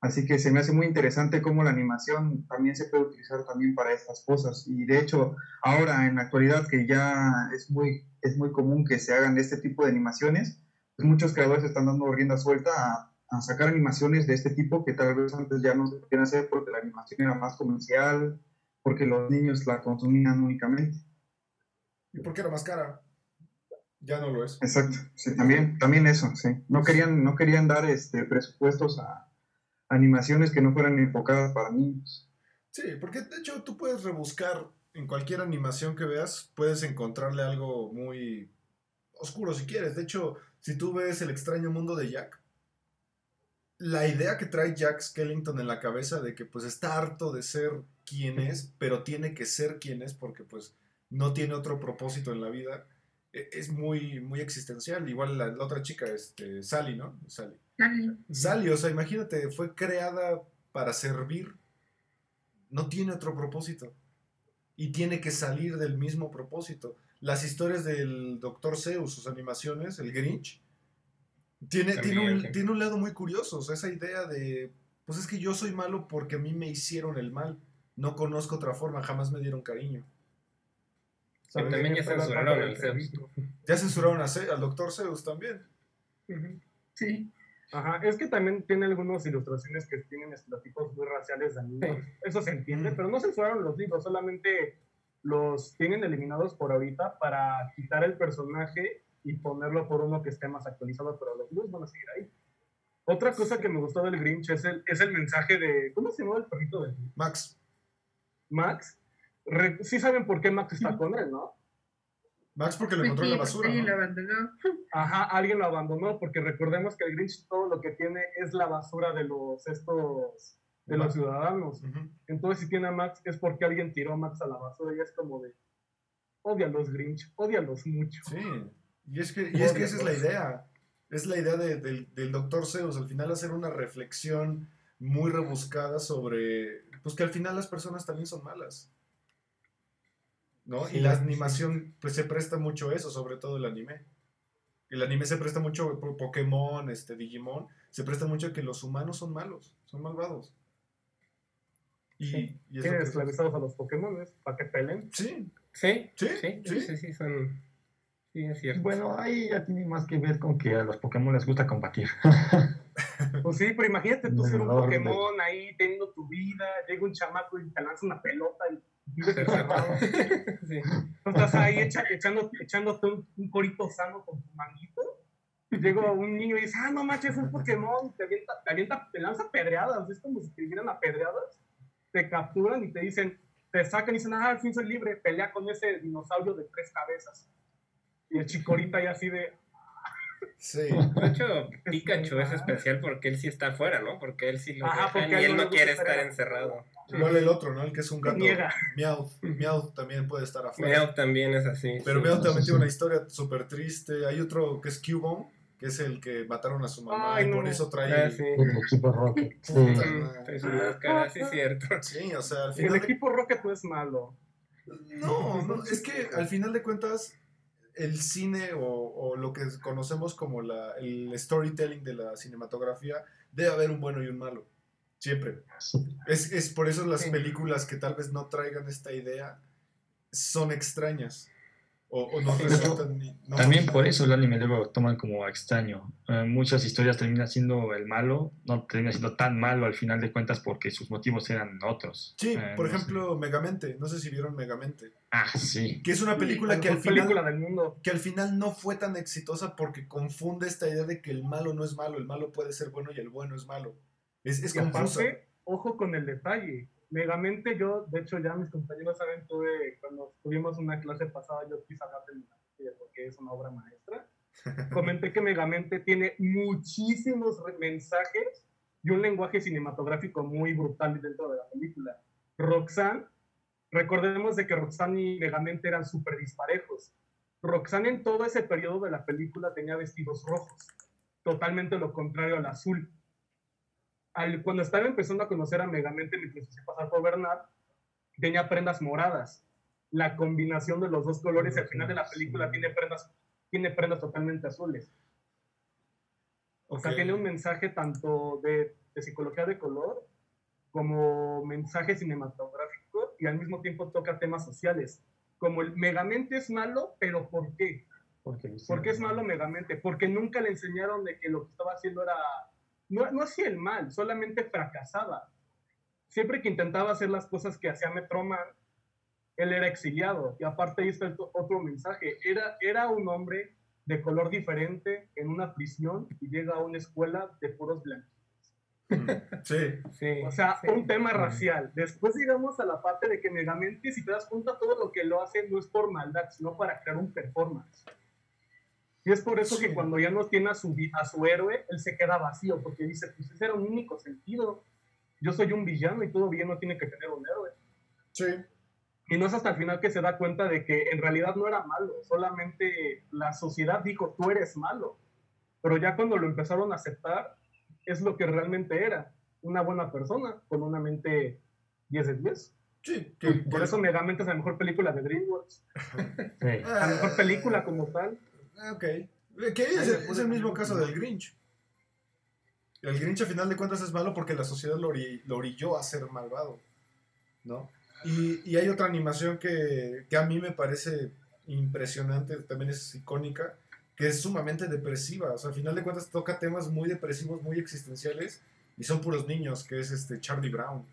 Así que se me hace muy interesante cómo la animación también se puede utilizar también para estas cosas. Y de hecho, ahora en la actualidad que ya es muy, es muy común que se hagan este tipo de animaciones, pues muchos creadores están dando rienda suelta a, a sacar animaciones de este tipo que tal vez antes ya no se podían hacer porque la animación era más comercial, porque los niños la consumían únicamente. ¿y por qué era más cara? Ya no lo es. Exacto, sí, también, también eso, sí. No querían, no querían dar este, presupuestos a animaciones que no fueran enfocadas para niños. Sí, porque de hecho tú puedes rebuscar en cualquier animación que veas, puedes encontrarle algo muy oscuro si quieres. De hecho, si tú ves El extraño mundo de Jack, la idea que trae Jack Skellington en la cabeza de que pues está harto de ser quien es, pero tiene que ser quien es porque pues no tiene otro propósito en la vida, e- es muy, muy existencial. Igual la, la otra chica, este, Sally, ¿no? Sally. Sally, o sea, imagínate, fue creada para servir. No tiene otro propósito. Y tiene que salir del mismo propósito. Las historias del Dr. Zeus, sus animaciones, el Grinch, tiene, tiene, un, tiene un lado muy curioso. O sea, esa idea de, pues es que yo soy malo porque a mí me hicieron el mal. No conozco otra forma, jamás me dieron cariño. Y ¿Sabes? también ya censuraron al Zeus. Ya censuraron a Ce- al Dr. Zeus también. Sí. Ajá, es que también tiene algunas ilustraciones que tienen estereotipos muy raciales de niños. Eso se entiende, Ujú. pero no censuraron los libros, solamente los tienen eliminados por ahorita para quitar el personaje y ponerlo por uno que esté más actualizado, pero los libros van a seguir ahí. Otra cosa que me gustó del Grinch es el, es el mensaje de. ¿Cómo se llama el perrito de Max. Max? Re- sí saben por qué Max está con él, ¿no? Max porque lo encontró en la basura. alguien ¿no? lo abandonó. Ajá, alguien lo abandonó porque recordemos que el Grinch todo lo que tiene es la basura de los estos de los ciudadanos. Entonces si tiene a Max es porque alguien tiró a Max a la basura y es como de odia a los Grinch, odialos mucho. Sí, y es que, y es que esa es la idea. Es la idea de- del, del doctor Zeus, al final hacer una reflexión muy rebuscada sobre, pues que al final las personas también son malas. ¿No? Sí, y la animación, pues se presta mucho a eso, sobre todo el anime. El anime se presta mucho, po- Pokémon, este, Digimon, se presta mucho a que los humanos son malos, son malvados. Y, Sí. y esclavizados a los Pokémon para que peleen. Sí, Sí, sí, sí, sí. sí, sí, son. Sí, es cierto. Bueno, ahí ya tiene más que ver con que a los Pokémon les gusta combatir. Pues sí, pero imagínate tú ser un Pokémon ahí teniendo tu vida, llega un chamaco y te lanza una pelota y. sí. Estás ahí echa- echando, echándote un, corito sano con tu manguito. Llega un niño y dice, ah, no manches, es un Pokémon. Te avienta, te avienta, lanza pedreadas. Es como si te dieran a pedreadas. Te capturan y te dicen, te sacan y dicen, ah, al fin soy libre. Pelea con ese dinosaurio de tres cabezas. Y el chicorita ahí así de, sí. De hecho, Pikachu es especial porque él sí está afuera, ¿no? Porque él sí lo Ajá, dejan porque y él no quiere estar estar encerrado. Igual el otro, ¿no? El que es un gato. Meowth. Meowth también puede estar afuera. Meow también es así. Pero sí. Meowth también sí, tiene una historia súper triste. Hay otro que es Cubone, que es el que mataron a su mamá Ay, y por no. eso trae... Ah, sí. El equipo Rocket. Sí. Trae su máscara, sí, es cierto. Sí, o sea, al el final... de- equipo Rocket no es malo. No, no, es que al final de cuentas el cine o, o lo que conocemos como la, el storytelling de la cinematografía debe haber un bueno y un malo. Siempre. Es, es por eso las películas que tal vez no traigan esta idea son extrañas. O, o no resultan ni- no También por eso el anime luego lo toman como extraño. Eh, muchas historias terminan siendo el malo, no termina siendo tan malo al final de cuentas porque sus motivos eran otros. Sí, Eh, por no sé. ejemplo, Megamente. No sé si vieron Megamente. Ah, sí. Que es una película La que al final... película del mundo. que al final no fue tan exitosa porque confunde esta idea de que el malo no es malo, el malo puede ser bueno y el bueno es malo. Es, es confusa. aparte, ojo con el detalle. Megamente, yo, de hecho, ya mis compañeros saben, tuve, cuando tuvimos una clase pasada, yo quise hablar de Megamente porque es una obra maestra. Comenté que Megamente tiene muchísimos mensajes y un lenguaje cinematográfico muy brutal dentro de la película. Roxanne, recordemos de que Roxanne y Megamente eran súper disparejos. Roxanne en todo ese periodo de la película tenía vestidos rojos, totalmente lo contrario al azul al- cuando estaba empezando a conocer a Megamente mientras se hacía pasar por Bernard, tenía prendas moradas. La combinación de los dos colores al final de la película tiene prendas, tiene prendas totalmente azules. O sea, tiene un mensaje tanto de, de psicología de color como mensaje cinematográfico y al mismo tiempo toca temas sociales. Como el Megamente es malo, pero ¿por qué? Porque lo ¿Por qué es malo Megamente? Porque nunca le enseñaron de que lo que estaba haciendo era... No, no hacía el mal, solamente fracasaba. Siempre que intentaba hacer las cosas que hacía Metroman, él era exiliado. Y aparte ahí está el to- otro mensaje. Era, era un hombre de color diferente en una prisión y llega a una escuela de puros blancos. Sí, Sí, O sea, sí. un tema racial. Después llegamos a la parte de que Megamente, si te das cuenta, todo lo que lo hace no es por maldad, sino para crear un performance. Y es por eso Sí. que cuando ya no tiene a su, a su héroe, él se queda vacío, porque dice, pues ese era un único sentido. Yo soy un villano y todo villano tiene que tener un héroe. sí. Y no es hasta el final que se da cuenta de que en realidad no era malo, solamente la sociedad dijo, tú eres malo. Pero ya cuando lo empezaron a aceptar, es lo que realmente era, una buena persona, con una mente 10 de 10. Sí, Y por eso Megamente es la mejor película de DreamWorks. Sí. La mejor película como tal. Ah, Ok. Que es, el- es el mismo caso del Grinch. El Grinch a final de cuentas es malo porque la sociedad lo, ori- lo orilló a ser malvado. ¿No? Y, y hay otra animación que, que a mí me parece impresionante, también es icónica, que es sumamente depresiva. O sea, a final de cuentas toca temas muy depresivos, muy existenciales, y son puros niños, que es este Charlie Brown.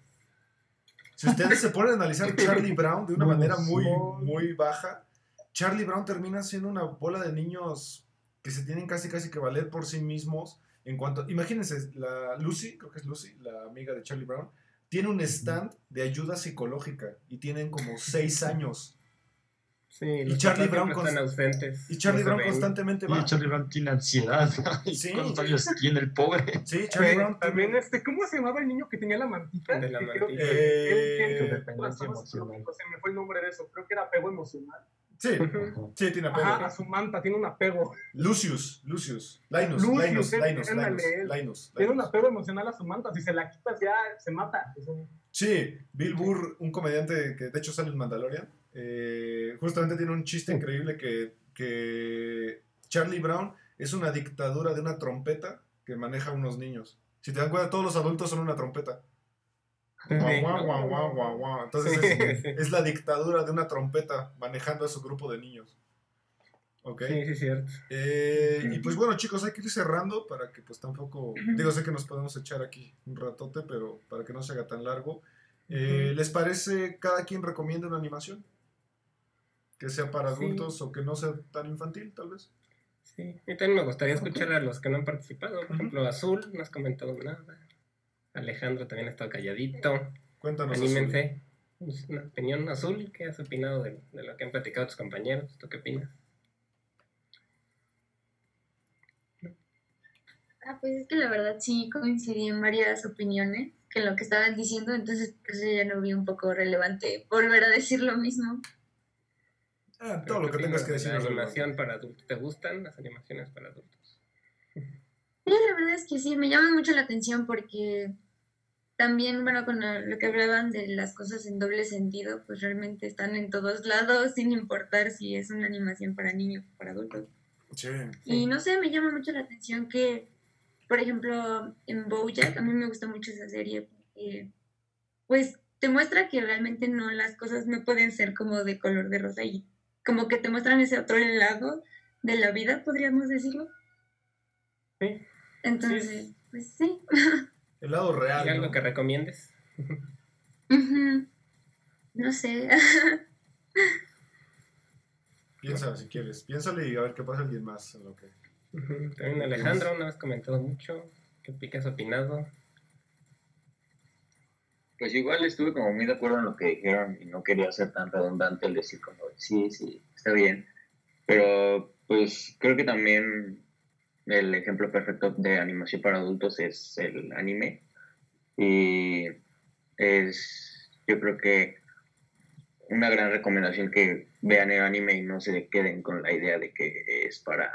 Si ustedes se ponen a analizar Charlie Brown de una manera muy, muy baja, Charlie Brown termina siendo una bola de niños que se tienen casi casi que valer por sí mismos. En cuanto, imagínense, la Lucy, creo que es Lucy, la amiga de Charlie Brown, tiene un stand de ayuda psicológica y tienen como seis años. Sí, los Charlie Brown están ausentes. Y Charlie no Brown constantemente Y va. Charlie Brown tiene ansiedad. ¿Y Sí. ¿Cuántos años tiene el pobre? Sí, Charlie Brown también este, ¿cómo se llamaba el niño que tenía la mantita? De la Que creo que mantita. Eh, él dependencia emocional. Se me fue el nombre de eso, creo que era apego emocional. Sí, sí, tiene apego. Ajá, a su manta, tiene un apego. Lucius, Lucius, Linus, Lucius, Linus, Linus, ándale, Linus, él. Linus, Tiene un Linus. apego emocional a su manta, si se la quitas ya se mata. Sí, Bill Burr, un comediante que de hecho sale en Mandalorian, eh, justamente tiene un chiste increíble que, que Charlie Brown es una dictadura de una trompeta que maneja a unos niños. Si te dan cuenta, todos los adultos son una trompeta. Guau, guau, guau. Entonces Sí, es, sí. es la dictadura de una trompeta manejando a su grupo de niños. ¿Ok? Sí, sí, cierto. Eh, y pues bueno, chicos, hay que ir cerrando para que pues tampoco, digo, sé que nos podemos echar aquí un ratote, pero para que no se haga tan largo. Eh, ¿Les parece cada quien recomienda una animación? Que sea para Sí. adultos o que no sea tan infantil, tal vez. Sí. Y también me gustaría escuchar a los que no han participado. Por ejemplo, Azul, no has comentado nada. Alejandro también ha estado calladito. Cuéntanos. Anímense. Es Una opinión azul, ¿qué has opinado de, de lo que han platicado tus compañeros? ¿Tú qué opinas? Ah, pues es que la verdad sí coincidí en varias opiniones que lo que estaban diciendo, entonces pues yo ya no vi un poco relevante volver a decir lo mismo. Ah, todo lo que tengas que decir. ¿La animación para adultos? ¿Te gustan las animaciones para adultos? Sí, la verdad es que sí, me llama mucho la atención porque también, bueno, con lo que hablaban de las cosas en doble sentido, pues realmente están en todos lados sin importar si es una animación para niños o para adultos. Sí. Y no sé, me llama mucho la atención que, por ejemplo, en Bojack, a mí me gusta mucho esa serie, porque, pues te muestra que realmente no, las cosas no pueden ser como de color de rosa y como que te muestran ese otro lado de la vida, podríamos decirlo. Sí. Entonces, pues sí. El lado real. ¿Y algo ¿no? que recomiendes? No sé. Piensa si quieres. Piénsale y a ver qué pasa alguien más en lo que. También Alejandro, una vez comentado mucho. ¿Qué qué has opinado? Pues igual estuve como muy de acuerdo en lo que dijeron y no quería ser tan redundante el decir como sí, sí, está bien. Pero pues creo que también el ejemplo perfecto de animación para adultos es el anime. Y es, yo creo que una gran recomendación que vean el anime y no se queden con la idea de que es para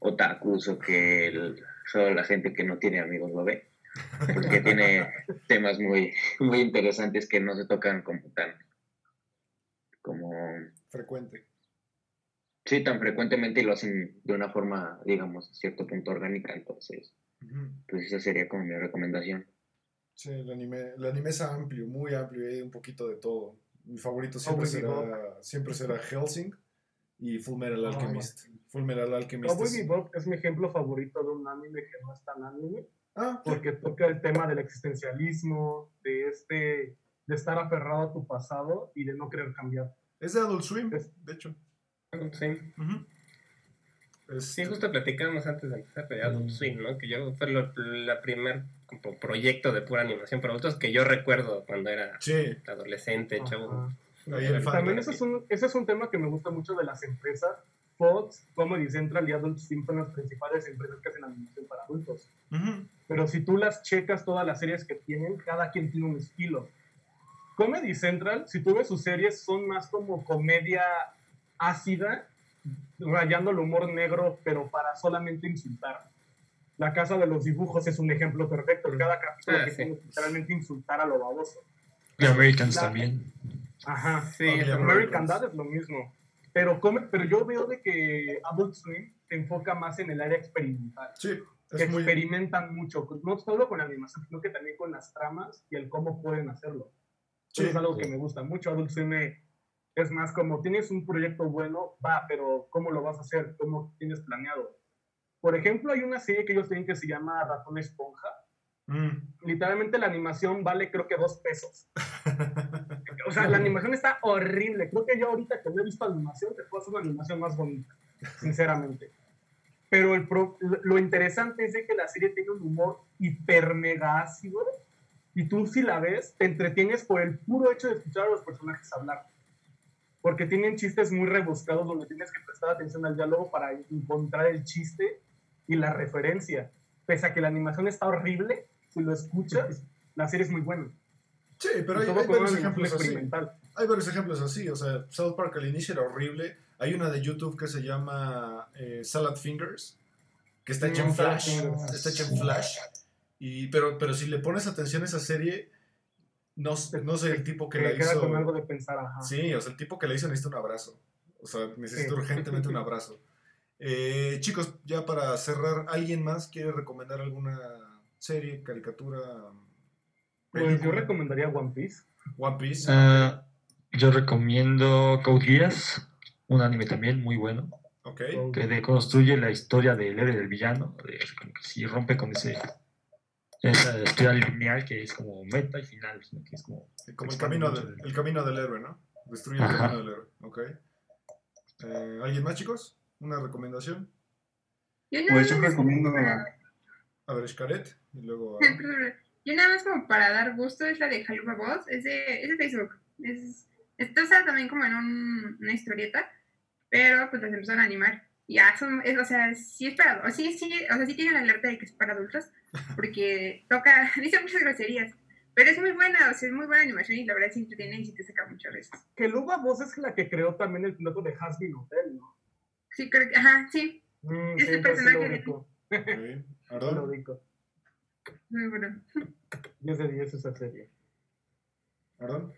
otakus o que el- solo la gente que no tiene amigos lo ve porque tiene temas muy, muy interesantes que no se tocan como tan, como, Frecuente. Sí, tan frecuentemente y lo hacen de una forma, digamos, a cierto punto orgánica, entonces, Ujú. pues esa sería como mi recomendación. Sí, el anime, el anime es amplio, muy amplio hay un poquito de todo. Mi favorito siempre Cowboy será, siempre será Helsing y Full Metal Ah, Alchemist. Full Metal Alchemist. Cowboy es- Bebop es mi ejemplo favorito de un anime que no es tan anime, Ah, sí. porque toca el tema del existencialismo, de este de estar aferrado a tu pasado y de no querer cambiar. es de Adult Swim, Es- de hecho. Sí. Ujú. Es- Sí, justo platicábamos antes de empezar de Adult Swim, ¿no? Que yo fue lo, la primer como proyecto de pura animación para adultos que yo recuerdo cuando era Sí, adolescente, chavo. El Y fan. También ese es, un, ese es un tema que me gusta mucho de las empresas. Fox, Comedy Central y Adult Swim son las principales empresas que hacen animación para adultos. Pero si tú las checas, todas las series que tienen, cada quien tiene un estilo. Comedy Central, si tú ves sus series, son más como comedia ácida, rayando el humor negro, pero para solamente insultar. La Casa de los Dibujos es un ejemplo perfecto. Cada capítulo Ah, que sí. tiene literalmente insultar a lo baboso. The Americans La- también. Ajá. Sí, eso- American Dad es lo mismo. Pero, come- pero yo veo de que Adult Swim se enfoca más en el área experimental. Sí, que es muy... experimentan mucho, no solo con la animación, sino que también con las tramas y el cómo pueden hacerlo. Sí, Eso es algo sí. que me gusta mucho. Adult Swim eh, es más como tienes un proyecto bueno, va, pero ¿cómo lo vas a hacer? ¿Cómo tienes planeado? Por ejemplo, hay una serie que ellos tienen que se llama Ratón Esponja. Mm. Literalmente la animación vale creo que dos pesos. O sea, la animación está horrible. Creo que yo ahorita que no he visto animación, te puedo hacer una animación más bonita, sinceramente. Pero el pro- lo- interesante es de que la serie tiene un humor hiper mega ácido y tú si la ves, te entretienes por el puro hecho de escuchar a los personajes hablar. Porque tienen chistes muy rebuscados donde tienes que prestar atención al diálogo para encontrar el chiste y la referencia. Pese a que la animación está horrible, si lo escuchas, la serie es muy buena. Sí, pero hay, hay varios ejemplos así. Hay varios ejemplos así, o sea, South Park al inicio era horrible. Hay una de YouTube que se llama eh, Salad Fingers, que está hecha en Mm, Flash. Está hecha en Flash. Y, pero, pero si le pones atención a esa serie, no, no sé, el tipo que Te la queda hizo. con algo de pensar, ajá. Sí, o sea, el tipo que la hizo necesita un abrazo. O sea, necesita Sí. urgentemente un abrazo. Eh, chicos, ya para cerrar, ¿alguien más quiere recomendar alguna serie, caricatura? Pues yo recomendaría One Piece. One Piece. Ah, yo recomiendo Code Geass, un anime también muy bueno, ok. que deconstruye la historia del héroe del villano, de, que sí rompe con ese esa historia lineal que es como meta y final, sino que es como Como el camino, del- de- el camino del héroe, ¿no? Destruye el Ajá. camino del héroe. Ok. Eh, ¿Alguien más, chicos? ¿Una recomendación? Yo nada Pues yo más- recomiendo A ver, Xcaret. Y luego. Yo nada más como para dar gusto es la de Jalupa Boss, es de, es de Facebook. Es, está usada también como en un- una historieta, pero pues las empezaron a animar. Ya son, es- o sea, sí es para, o sí, sí, o sea, sí tienen la alerta de que es para adultos, porque toca, dice muchas groserías, pero es muy buena, o sea, es muy buena animación y la verdad sí entretiene y sí te saca muchas risas. Que Luba Voz es la que creó también el piloto de Hasbin Hotel, ¿no? Sí, creo que, ajá, sí, Mm, sí, entonces sí personaje sí lo ubico. muy bueno. 10 de 10 esa serie. Ardón.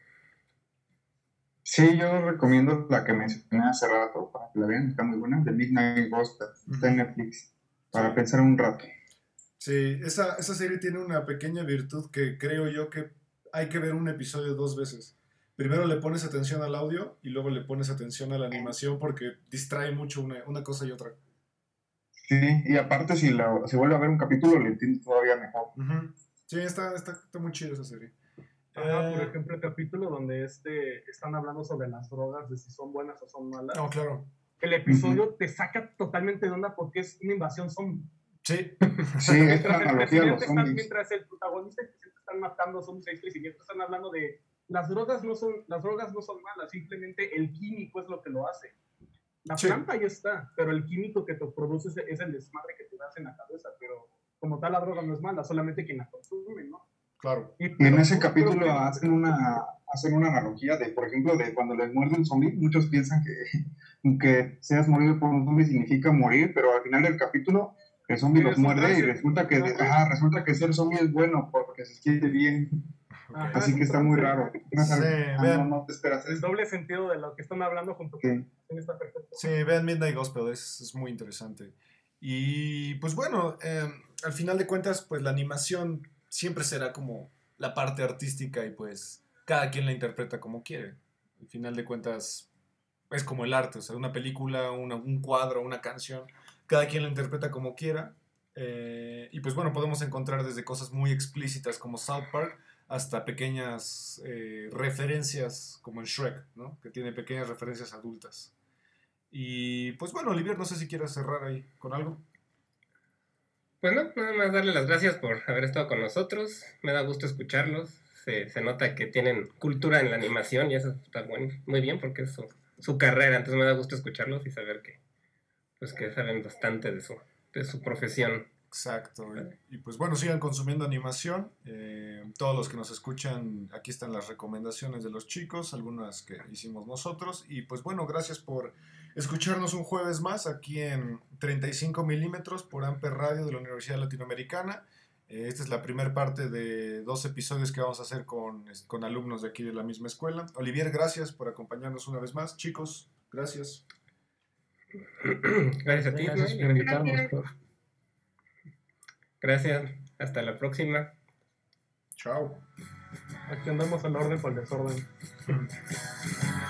Sí, yo recomiendo la que mencioné hace rato para que la vean, está muy buena, The Midnight Gospel, está en Netflix, para pensar un rato. Sí, esa, esa serie tiene una pequeña virtud que creo yo que hay que ver un episodio dos veces. Primero le pones atención al audio y luego le pones atención a la animación porque distrae mucho una, una cosa y otra. Sí, y aparte si, la, si vuelve a ver un capítulo le entiendo todavía mejor. Sí, está, está, está muy chido esa serie. Ajá, por Eh, ejemplo, el capítulo donde este, están hablando sobre las drogas, de si son buenas o son malas. No, claro. El episodio te saca totalmente de onda porque es una invasión zombie. Sí, Sí, es Mientras una el analogía a los presidente está- zombies. mientras el protagonista y el presidente están matando zombies y siniestra, están hablando de las drogas no son las drogas no son malas, simplemente el químico es lo que lo hace. La Sí. planta ya está, pero el químico que te produce es, es el desmadre que te das en la cabeza, pero como tal la droga no es mala, solamente quien la consume, ¿no? Claro. Y en ese pero capítulo que- hacen una, hacen una analogía de, por ejemplo, de cuando les muerde un zombie, muchos piensan que, que seas morido por un zombie significa morir, pero al final del capítulo el zombie los muerde y resulta que, Ajá. ajá, resulta que ser zombie es bueno porque se siente bien, Ajá, así que está muy raro. No, Sí, ah, vean. no, no te esperas el doble sentido de lo que están hablando junto con Sí. está perfecto. Sí, vean Midnight Gospel, es, es muy interesante. Y pues bueno, eh, al final de cuentas, pues la animación siempre será como la parte artística y pues cada quien la interpreta como quiere. Al final de cuentas es como el arte, o sea, una película, una- un cuadro, una canción, cada quien la interpreta como quiera. Eh, y pues bueno, podemos encontrar desde cosas muy explícitas como South Park hasta pequeñas eh, referencias como en Shrek, ¿no? Que tiene pequeñas referencias adultas. Y pues bueno, Olivier, no sé si quieres cerrar ahí con algo. Pues no, nada más darle las gracias por haber estado con nosotros. Me da gusto escucharlos. Se, se nota que tienen cultura en la animación y eso está bueno, muy bien porque es su, su carrera. Entonces me da gusto escucharlos y saber que, pues que saben bastante de su, de su profesión. Exacto. Y, y pues bueno, sigan consumiendo animación. Eh, todos los que nos escuchan, aquí están las recomendaciones de los chicos, algunas que hicimos nosotros. Y pues bueno, gracias por escucharnos un jueves más aquí en 35 milímetros por Amper Radio de la Universidad Latinoamericana. Eh, esta es la primera parte de dos episodios que vamos a hacer con, con alumnos de aquí de la misma escuela. Olivier, gracias por acompañarnos una vez más. Chicos, gracias. Gracias a ti, Gracias por invitarnos. Gracias. Hasta la próxima. Chao. Aquí andamos al orden para el desorden.